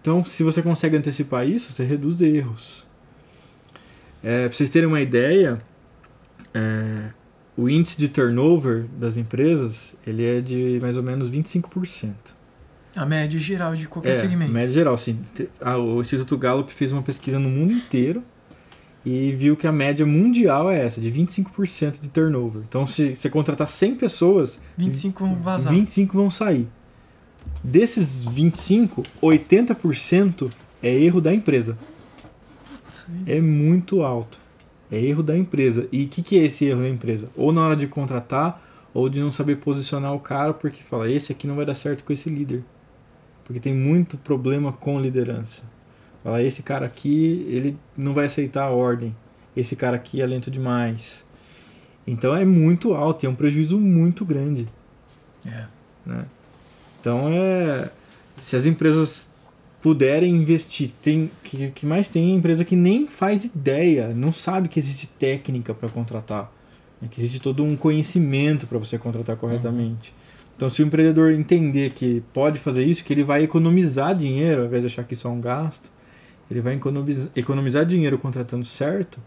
Então, se você consegue antecipar isso, você reduz erros. É, para vocês terem uma ideia, é, o índice de turnover das empresas ele é de mais ou menos 25%. A média geral de qualquer É, segmento. média geral. Ah, o Instituto Gallup fez uma pesquisa no mundo inteiro e viu que a média mundial é essa, de 25% de turnover. Então, se você contratar 100 pessoas, 25 vão vazar. 25 vão sair. Desses 25, 80% é erro da empresa. É muito alto. É erro da empresa. E o que, que é esse erro da empresa? Ou na hora de contratar, ou de não saber posicionar o cara, porque fala, esse aqui não vai dar certo com esse líder. Porque tem muito problema com liderança. Fala, esse cara aqui, ele não vai aceitar a ordem. Esse cara aqui é lento demais. Então é muito alto, e é um prejuízo muito grande. É. né? Então é. Se as empresas puderem investir, tem que, que mais tem é empresa que nem faz ideia, não sabe que existe técnica para contratar. É que existe todo um conhecimento para você contratar corretamente. Então, se o empreendedor entender que pode fazer isso, que ele vai economizar dinheiro, ao invés de achar que isso é um gasto, ele vai economizar, economizar dinheiro contratando certo.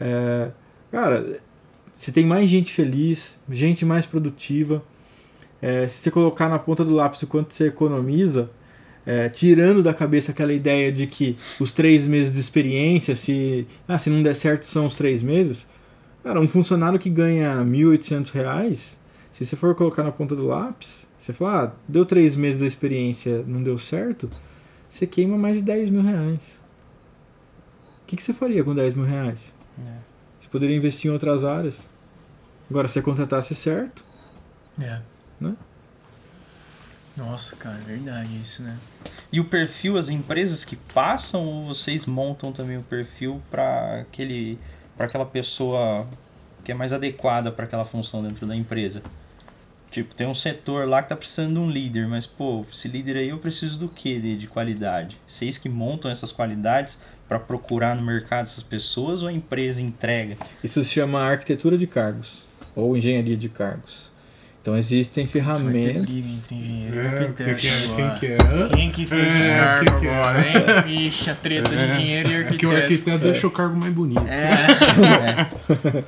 É, cara, se tem mais gente feliz, gente mais produtiva, é, se você colocar na ponta do lápis o quanto você economiza, é, tirando da cabeça aquela ideia de que os três meses de experiência, se, ah, se não der certo são os três meses, cara, um funcionário que ganha 1.800 reais, se você for colocar na ponta do lápis, você fala, ah, deu três meses da experiência, não deu certo, você queima mais de 10 mil reais. O que, que você faria com 10 mil reais? É. Você poderia investir em outras áreas. Agora, se você contratasse certo, É. Né? Nossa, cara, é verdade isso, né? E o perfil, as empresas que passam, ou vocês montam também o perfil para aquele, para aquela pessoa que é mais adequada para aquela função dentro da empresa? Tipo, tem um setor lá que tá precisando de um líder, mas pô, esse líder aí eu preciso do que de, de qualidade? Vocês que montam essas qualidades para procurar no mercado essas pessoas ou a empresa entrega? isso se chama arquitetura de cargos ou engenharia de cargos. Então, existem ferramentas. entre engenheiro e É, arquiteto quem, que é? Quem que fez os É, cargos quem que é? agora, hein? Vixe, a treta de engenheiro e É que arquiteto. o arquiteto deixa o cargo mais bonito. É,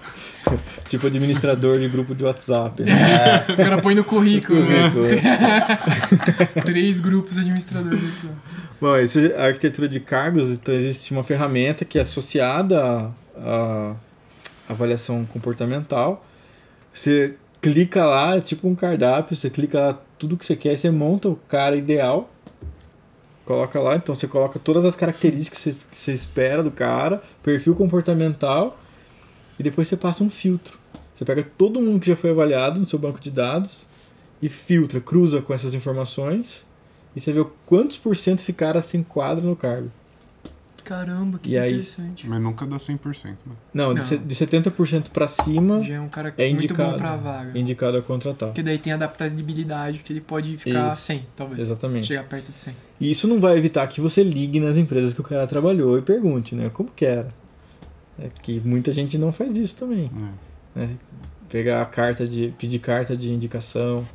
<laughs> Tipo administrador de grupo de WhatsApp. Né? o cara põe no currículo, né? Currículo. <laughs> Três grupos administradores. aqui, ó. Bom, esse, a arquitetura de cargos, então existe uma ferramenta que é associada à, à avaliação comportamental. Você clica lá, tipo um cardápio, você clica lá tudo que você quer, você monta o cara ideal, coloca lá, então você coloca todas as características que você, que você espera do cara, perfil comportamental, e depois você passa um filtro. Você pega todo mundo que já foi avaliado no seu banco de dados e filtra, cruza com essas informações e você vê quantos por cento esse cara se enquadra no cargo. Caramba, que E aí- interessante. Mas nunca dá 100%, né? Não, Não. de de 70% para cima Já é um cara é muito indicado. bom pra vaga. indicado a contratar. Porque daí tem adaptabilidade, que ele pode ficar Isso. 100, talvez. Exatamente. Chegar perto de 100. E isso não vai evitar que você ligue nas empresas que o cara trabalhou e pergunte, né? Como que era? É que muita gente não faz isso também. É. Né? Pegar a carta de. pedir carta de indicação,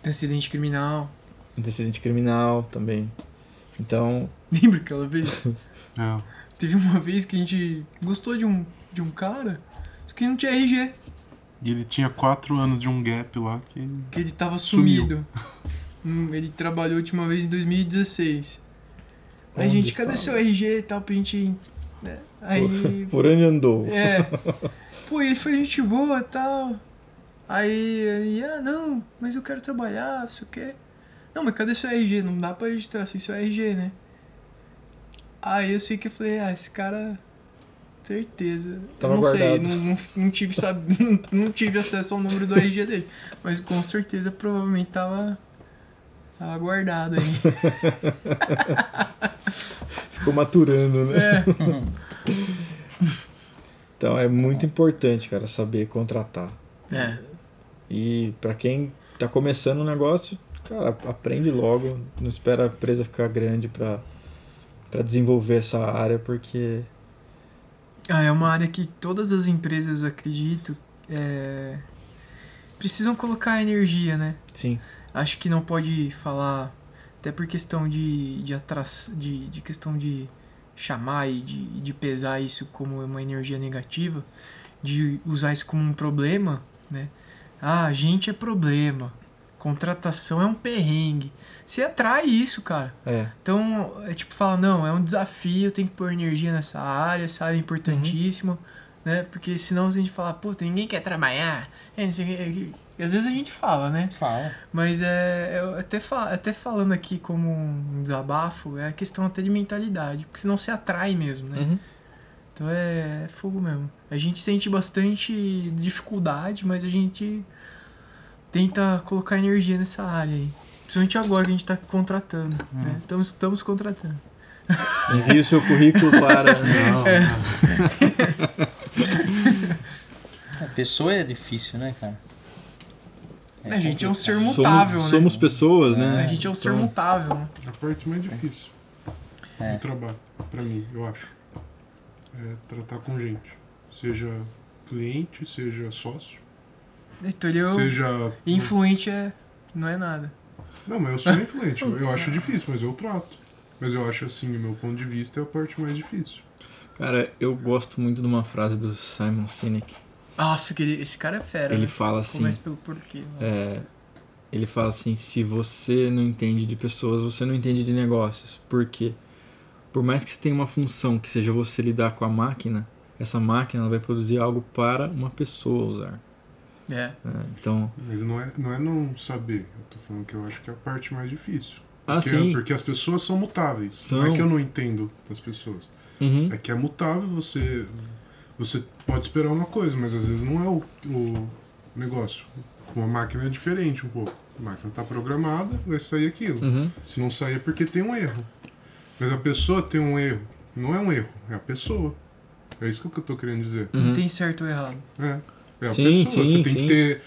Antecedente criminal. antecedente criminal também. Então, <laughs> Lembra aquela vez? <laughs> É. Teve uma vez que a gente gostou de um, de um cara, só que não tinha RG, E ele tinha 4 anos de um gap lá que. que ele tava sumido. <laughs> Hum, ele trabalhou a última vez em 2016. Aí, Onde gente, cadê estava? seu RG e tal pra gente. né? Aí. por onde andou? É. Pô, ele foi gente boa e tal. Aí ele, ah, não, mas eu quero trabalhar, não sei o quê. Não, mas cadê seu RG? Não dá pra registrar sem seu RG, né? Aí eu sei que eu falei, ah, esse cara. Certeza. Tava eu não sei, guardado. não, não, não tive, sabe, <laughs> não, não tive acesso ao número do RG dele. Mas com certeza provavelmente tava. Tava guardado aí. <laughs> Ficou maturando, né? É. <laughs> Então é muito importante, cara, saber contratar. É. E pra quem tá começando o negócio, cara, aprende logo, não espera a empresa ficar grande pra, pra desenvolver essa área, porque Ah, é uma área que todas as empresas, eu acredito, é, precisam colocar energia, né? sim, Acho que não pode falar, até por questão de, de, atras, de, de questão de chamar e de, de pesar isso como uma energia negativa, de usar isso como um problema, né? Ah, a gente é problema, contratação é um perrengue. Você atrai isso, cara. é. Então, é tipo, fala, não, é um desafio, tem que pôr energia nessa área, essa área é importantíssima, né? Porque senão a gente fala, puta, ninguém quer trabalhar, é. E às vezes a gente fala, né? Fala. Mas é, eu até, fa até falando aqui como um desabafo, é a questão até de mentalidade, porque senão você atrai mesmo, né? Uhum. Então é, é fogo mesmo. A gente sente bastante dificuldade, mas a gente tenta colocar energia nessa área aí. Principalmente agora que a gente tá contratando, né? Estamos, estamos contratando. Envie o seu currículo para. <laughs> Não, É. A pessoa é difícil, né, cara? a gente é um ser mutável, somos, né? somos pessoas, né? A gente é um ser Então, mutável. né? A parte mais difícil É. do trabalho, pra mim, eu acho. É tratar com gente. Seja cliente, seja sócio, Então ele é o- seja. influente é. Não é nada. Não, mas eu sou <laughs> influente. Eu acho difícil, mas eu trato. Mas eu acho assim, o meu ponto de vista é a parte mais difícil. Cara, eu gosto muito de uma frase do Simon Sinek. Nossa, que ele- esse cara é fera. Ele né? fala assim, Começa pelo porquê. mano. é, ele fala assim, se você não entende de pessoas, você não entende de negócios. Por quê? Por mais que você tenha uma função que seja você lidar com a máquina, essa máquina ela vai produzir algo para uma pessoa usar. É. né? Então, Mas não é, não é não saber. Eu tô falando que eu acho que é a parte mais difícil. ah, Porque, sim. porque as pessoas são mutáveis. Não São. é que eu não entendo das pessoas. Uhum. É que é mutável, você. Você pode esperar uma coisa, mas às vezes não é o, o negócio. Com a máquina é diferente um pouco. A máquina está programada, vai sair aquilo. Uhum. Se não sair é porque tem um erro. Mas a pessoa tem um erro. Não é um erro, é a pessoa. É isso que eu tô querendo dizer. Uhum. Não tem certo ou errado. É. É a Sim, pessoa. sim, você tem sim. que ter.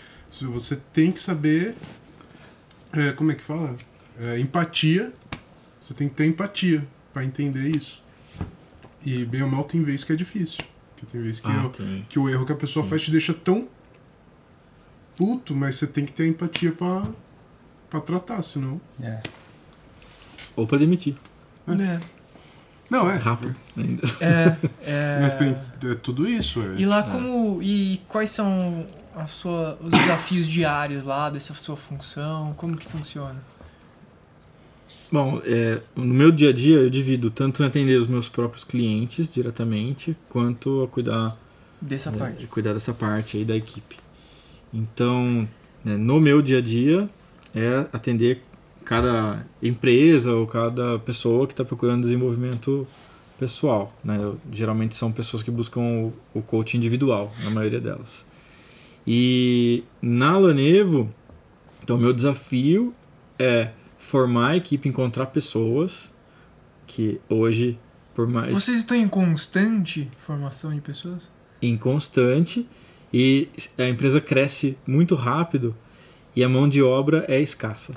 Você tem que saber. é, como é que fala? É, empatia. Você tem que ter empatia para entender isso. E bem ou mal tem vez que é difícil. Porque tem vez que, Ah, eu- tem. que o erro que a pessoa Sim. faz te deixa tão puto, mas você tem que ter empatia pra, pra tratar, senão. É. Ou pra demitir. É. Não, é. Rápido ainda. É, é. <laughs> Mas tem é tudo isso. É. E lá como. E quais são a sua, os desafios diários lá dessa sua função? Como que funciona? Bom, é, no meu dia a dia eu divido tanto em atender os meus próprios clientes diretamente, quanto a cuidar, Dessa é, parte. cuidar dessa parte aí da equipe. Então, né, no meu dia a dia é atender cada empresa ou cada pessoa que está procurando desenvolvimento pessoal. Né? Geralmente são pessoas que buscam o, o coaching individual, na maioria delas. E na Lanevo, então meu desafio é formar a equipe, encontrar pessoas que hoje, por mais Vocês estão em constante formação de pessoas? inconstante e a empresa cresce muito rápido e a mão de obra é escassa.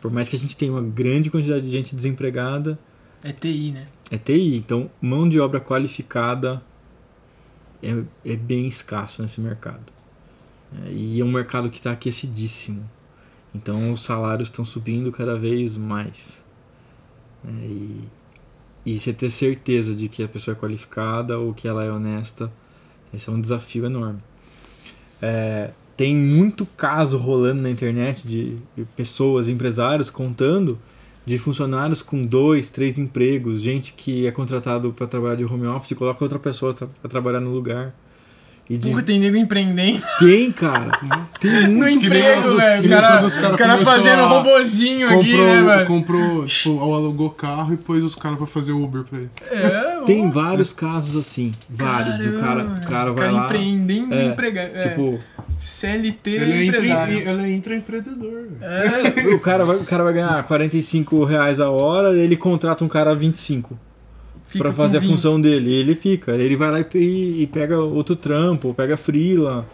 Por mais que a gente tenha uma grande quantidade de gente desempregada, É TI, né? é TI. Então, mão de obra qualificada é, é bem escasso nesse mercado. É, e é um mercado que está aquecidíssimo. Então, os salários estão subindo cada vez mais. É, e, e você ter certeza de que a pessoa é qualificada ou que ela é honesta, esse é um desafio enorme. É, tem muito caso rolando na internet de pessoas, empresários contando de funcionários com dois, três empregos, gente que é contratado para trabalhar de home office e coloca outra pessoa para trabalhar no lugar. E de... Porra, tem nego empreendendo Tem, cara. Tem no muito emprego, casos, velho. O cara, os cara o cara fazendo a- robozinho aqui, Comprou, né, mano? comprou, tipo, alugou carro e pôs os caras pra fazer Uber pra ele. É, Tem ó, vários casos assim. Vários. O cara, caramba, o cara vai cara lá. empreendendo é, emprega- é, Tipo, CLT Ele é, empresário. intra, ele é intraempreendedor. velho. É, <laughs> o cara, vai, o cara vai ganhar 45 reais a hora e ele contrata um cara a 25 com fazer a 20. função dele. E ele fica. Ele vai lá e, e pega outro trampo, pega frila.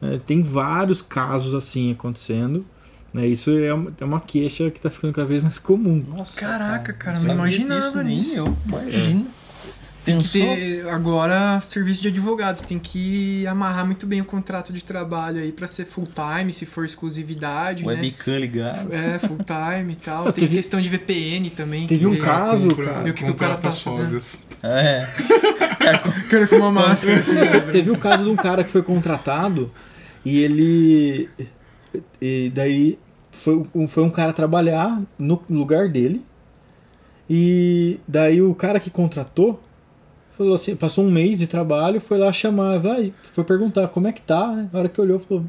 né? tem vários casos assim acontecendo. né? Isso é uma, é uma queixa que tá ficando cada vez mais comum. Nossa, Caraca, cara, não não imaginava disso, nem eu. Imagina. Tem que ter agora serviço de advogado, tem que amarrar muito bem o contrato de trabalho aí pra ser full time, se for exclusividade, né? Webcam ligado. É, full time e tal. Tem teve- questão de VPN também. Teve um ver. caso, Compra- cara. E o que que o cara tá fazendo? É. Cara com <laughs> uma máscara assim, né? Teve o caso de um cara que foi contratado e ele. E daí foi, um- foi um cara trabalhar no lugar dele. E daí o cara que contratou falou assim, passou um mês de trabalho, foi lá chamar, vai, foi perguntar como é que tá, né? Na hora que olhou, falou: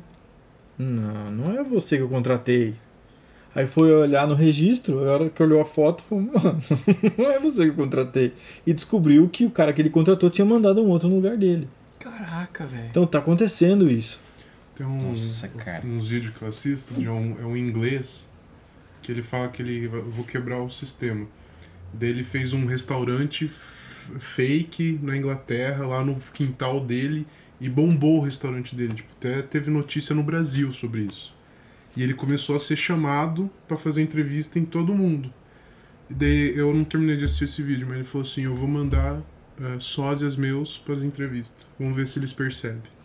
Não, não é você que eu contratei. Aí foi olhar no registro, na hora que olhou a foto, falou, mano, <laughs> não é você que eu contratei. E descobriu que o cara que ele contratou tinha mandado um outro no lugar dele. Caraca, velho. Então tá acontecendo isso. Tem um, Nossa, cara. uns vídeos que eu assisto de um, é um inglês que ele fala que ele vou quebrar o sistema. Daí ele fez um restaurante fake na Inglaterra, lá no quintal dele, e bombou o restaurante dele. Tipo, até teve notícia no Brasil sobre isso. E ele começou a ser chamado pra fazer entrevista em todo mundo. E daí eu não terminei de assistir esse vídeo, mas ele falou assim: eu vou mandar eh, sósias meus pras entrevistas. Vamos ver se eles percebem.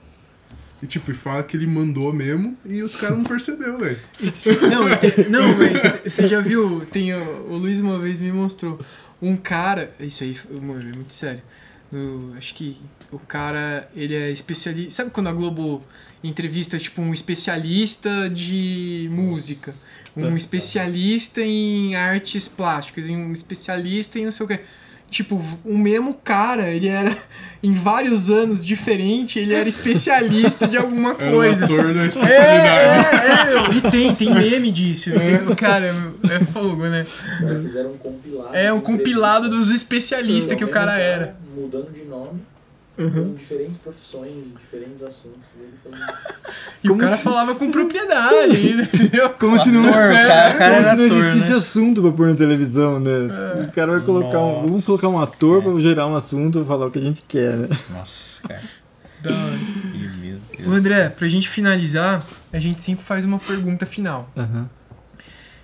E tipo, e fala que ele mandou mesmo e os caras não percebeu, velho. <laughs> Não, não, mas você já viu? Tem o, o Luiz uma vez me mostrou um cara. Isso aí, mano, é muito sério. No- acho que o cara, ele é especialista. Sabe quando a Globo entrevista, tipo, um especialista de música? Um É. especialista em artes plásticas, um especialista em não sei o quê. Tipo, o mesmo cara, ele era <laughs> em vários anos diferente, ele era especialista de alguma <laughs> Era coisa. o ator da É, especialidade. é, é, e tem, tem meme disso. Tem- cara, é fogo, né? Os caras fizeram um compilado. É um compilado dos especialistas que o cara era. Mudando de nome, Uhum. com diferentes profissões, diferentes assuntos <laughs> E o Como cara se- falava com propriedade entendeu? <laughs> Como se não, Ator, É, cara, o cara como se não ator, existisse né? assunto pra pôr na televisão, né? O cara vai colocar um, vamos colocar um ator pra gerar um assunto e falar o que a gente quer, né? Nossa, cara. <laughs> Da hora. André, pra gente finalizar, a gente sempre faz uma pergunta final. Aham.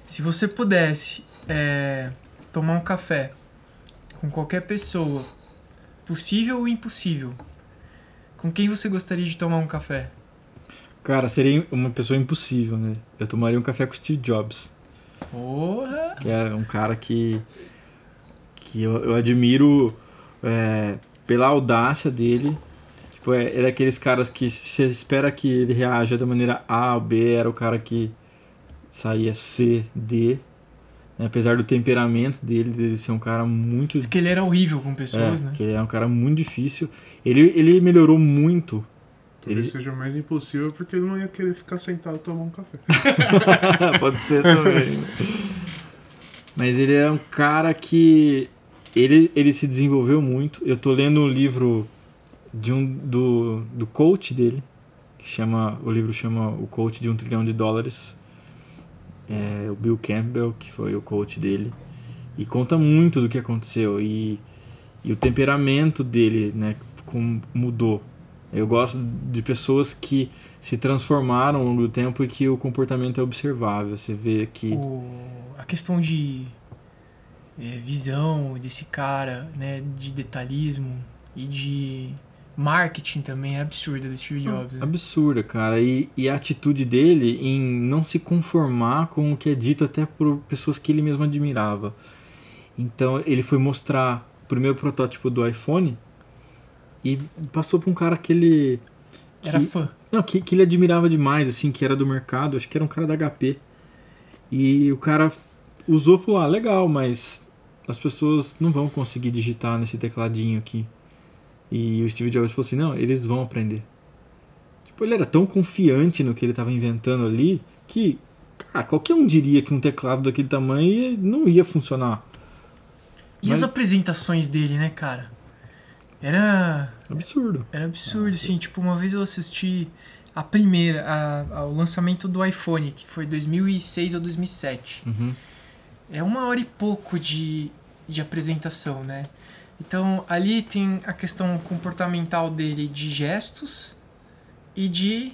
Se você pudesse é, tomar um café com qualquer pessoa, possível ou impossível, com quem você gostaria de tomar um café? Cara, seria uma pessoa impossível, né? Eu tomaria um café com o Steve Jobs, Porra! que é um cara que, que eu, eu admiro é, pela audácia dele. Tipo, é, é daqueles caras que você espera que ele reaja da maneira A ou B, era o cara que saía C, D. né? Apesar do temperamento dele, dele ser um cara muito Diz que ele era horrível com pessoas, é, né? que ele é um cara muito difícil. Ele, ele melhorou muito. Talvez Ele- seja mais impossível porque ele não ia querer ficar sentado e tomar um café. <laughs> Pode ser também. Mas ele é um cara que ele, ele se desenvolveu muito. Eu tô lendo um livro de um do, do coach dele, que chama o livro chama O Coach de um trilhão de dólares. É, o Bill Campbell, que foi o coach dele, e conta muito do que aconteceu e, e o temperamento dele, né, como mudou. Eu gosto de pessoas que se transformaram ao longo do tempo e que o comportamento é observável. Você vê que O- a questão de é, visão desse cara, né, de detalhismo e de marketing também é absurda do Steve Jobs. né? absurda, cara. E, e a atitude dele em não se conformar com o que é dito até por pessoas que ele mesmo admirava. Então ele foi mostrar o primeiro protótipo do iPhone e passou pra um cara que ele. Que, Era fã. Não, que, que ele admirava demais, assim, que era do mercado, acho que era um cara da HP. E o cara usou e falou: ah, legal, mas as pessoas não vão conseguir digitar nesse tecladinho aqui. E o Steve Jobs falou assim: não, eles vão aprender. Tipo, ele era tão confiante no que ele estava inventando ali que, cara, qualquer um diria que um teclado daquele tamanho não ia funcionar. E Mas- as apresentações dele, né, cara? Era. Absurdo. Era absurdo, assim. Tipo, uma vez eu assisti a primeira, a- ao lançamento do iPhone, que foi 2006 ou 2007. Uhum. É uma hora e pouco de, de apresentação, né? Então, ali tem a questão comportamental dele de gestos e de...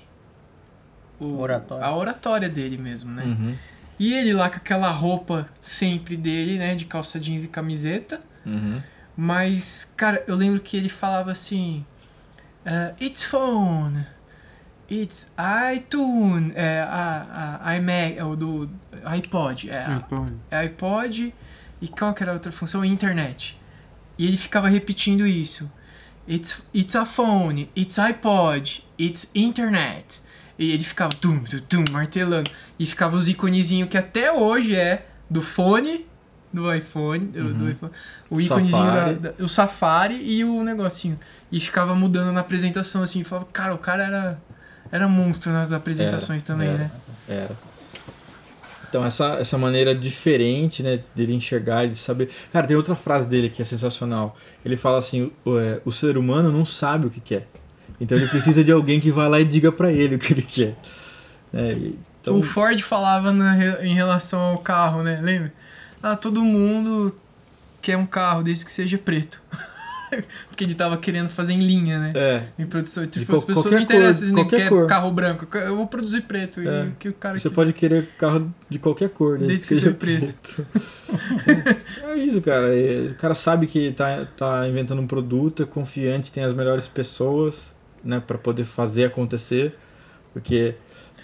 o- Oratória. A oratória dele mesmo, né? Uhum. E ele lá com aquela roupa sempre dele, né? De calça jeans e camiseta. Uhum. Mas, cara, eu lembro que ele falava assim: eh, It's phone, it's iTunes, é, a, a iMac, é o do iPod, é, a- Então, é iPod e qual que era a outra função? Internet. E ele ficava repetindo isso. It's, it's a phone, it's iPod, it's internet. E ele ficava tum, tum, tum, martelando. E ficava os iconezinhos que até hoje é do fone, do iPhone, do- do Uhum. iPhone o íconezinho Safari. da, da- o Safari e o negocinho. E ficava mudando na apresentação assim. Falava, cara, o cara era, era monstro nas apresentações também, era. né? Era. Então, essa, essa maneira diferente, né, dele enxergar, de saber. Cara, tem outra frase dele que é sensacional. Ele fala assim: o, é, o ser humano não sabe o que quer. Então, ele precisa de alguém que vá lá e diga pra ele o que ele quer. É, então, O Ford falava na em relação ao carro, né? Lembra? Ah, todo mundo quer um carro desde que seja preto. <laughs> Porque ele tava querendo fazer em linha, né? é, Em produção. Tipo, qual- as pessoas não interessam cor, se nem qualquer quer cor. carro branco. Eu vou produzir preto. É. E que o cara você que- pode querer carro de qualquer cor, desde, Desde que seja seja preto. <laughs> é isso, cara. É, o cara sabe que tá, tá inventando um produto, é confiante, tem as melhores pessoas. né, para poder fazer acontecer, porque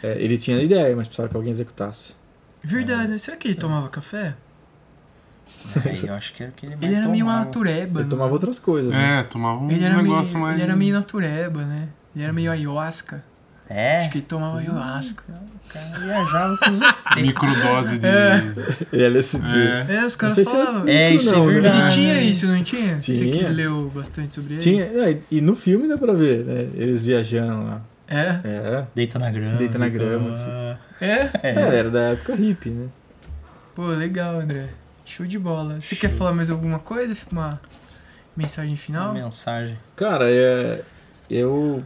é, ele tinha a ideia, mas precisava que alguém executasse. Verdade, né? Será que ele tomava café? Aí eu acho que era o que ele mais Ele era meio uma tomava. natureba. Ele né? tomava outras coisas, né? É, tomava um Ele era, meio, negócio mais. ele era meio natureba, né? Ele era meio ayahuasca. É, Acho que ele tomava ayahuasca. o cara viajava com os. <laughs> Microdose de. É. Ele LSD. É. É, os caras era falavam. É, isso é não? Ele verdade. tinha isso, não tinha? Você que Tinha. leu bastante sobre ele? Tinha, é, e no filme dá pra ver, né? Eles viajando lá. É? É. Deita na grama. Deita na grama, na- É? É. É, era da época hippie, né? Pô, legal, André. Show de bola. Você quer falar mais alguma coisa? Uma mensagem Uma final? mensagem. Cara, é, eu,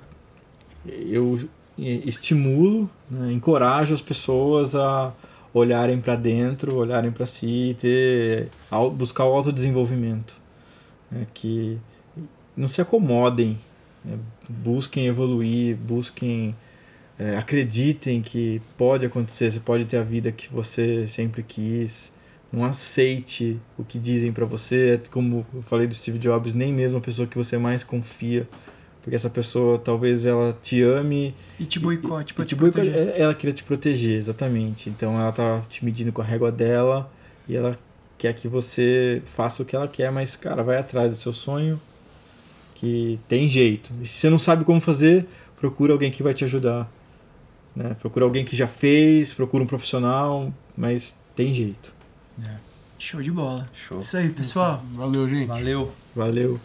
eu estimulo, né, encorajo as pessoas a olharem para dentro, olharem para si e ter, buscar o autodesenvolvimento. né, que não se acomodem, né, busquem evoluir, busquem, é, acreditem que pode acontecer, você pode ter a vida que você sempre quis. Não aceite o que dizem para você, como eu falei do Steve Jobs, nem mesmo a pessoa que você mais confia, porque essa pessoa talvez ela te ame E te boicote e te te boicote- é- ela queria te proteger, exatamente. Então ela tá te medindo com a régua dela e ela quer que você faça o que ela quer, mas cara, vai atrás do seu sonho, que tem jeito. E se você não sabe como fazer, procura alguém que vai te ajudar. Né? Procura alguém que já fez, procura um profissional, mas tem jeito. Show de bola. Show. Isso aí, pessoal. Valeu, gente. Valeu. Valeu.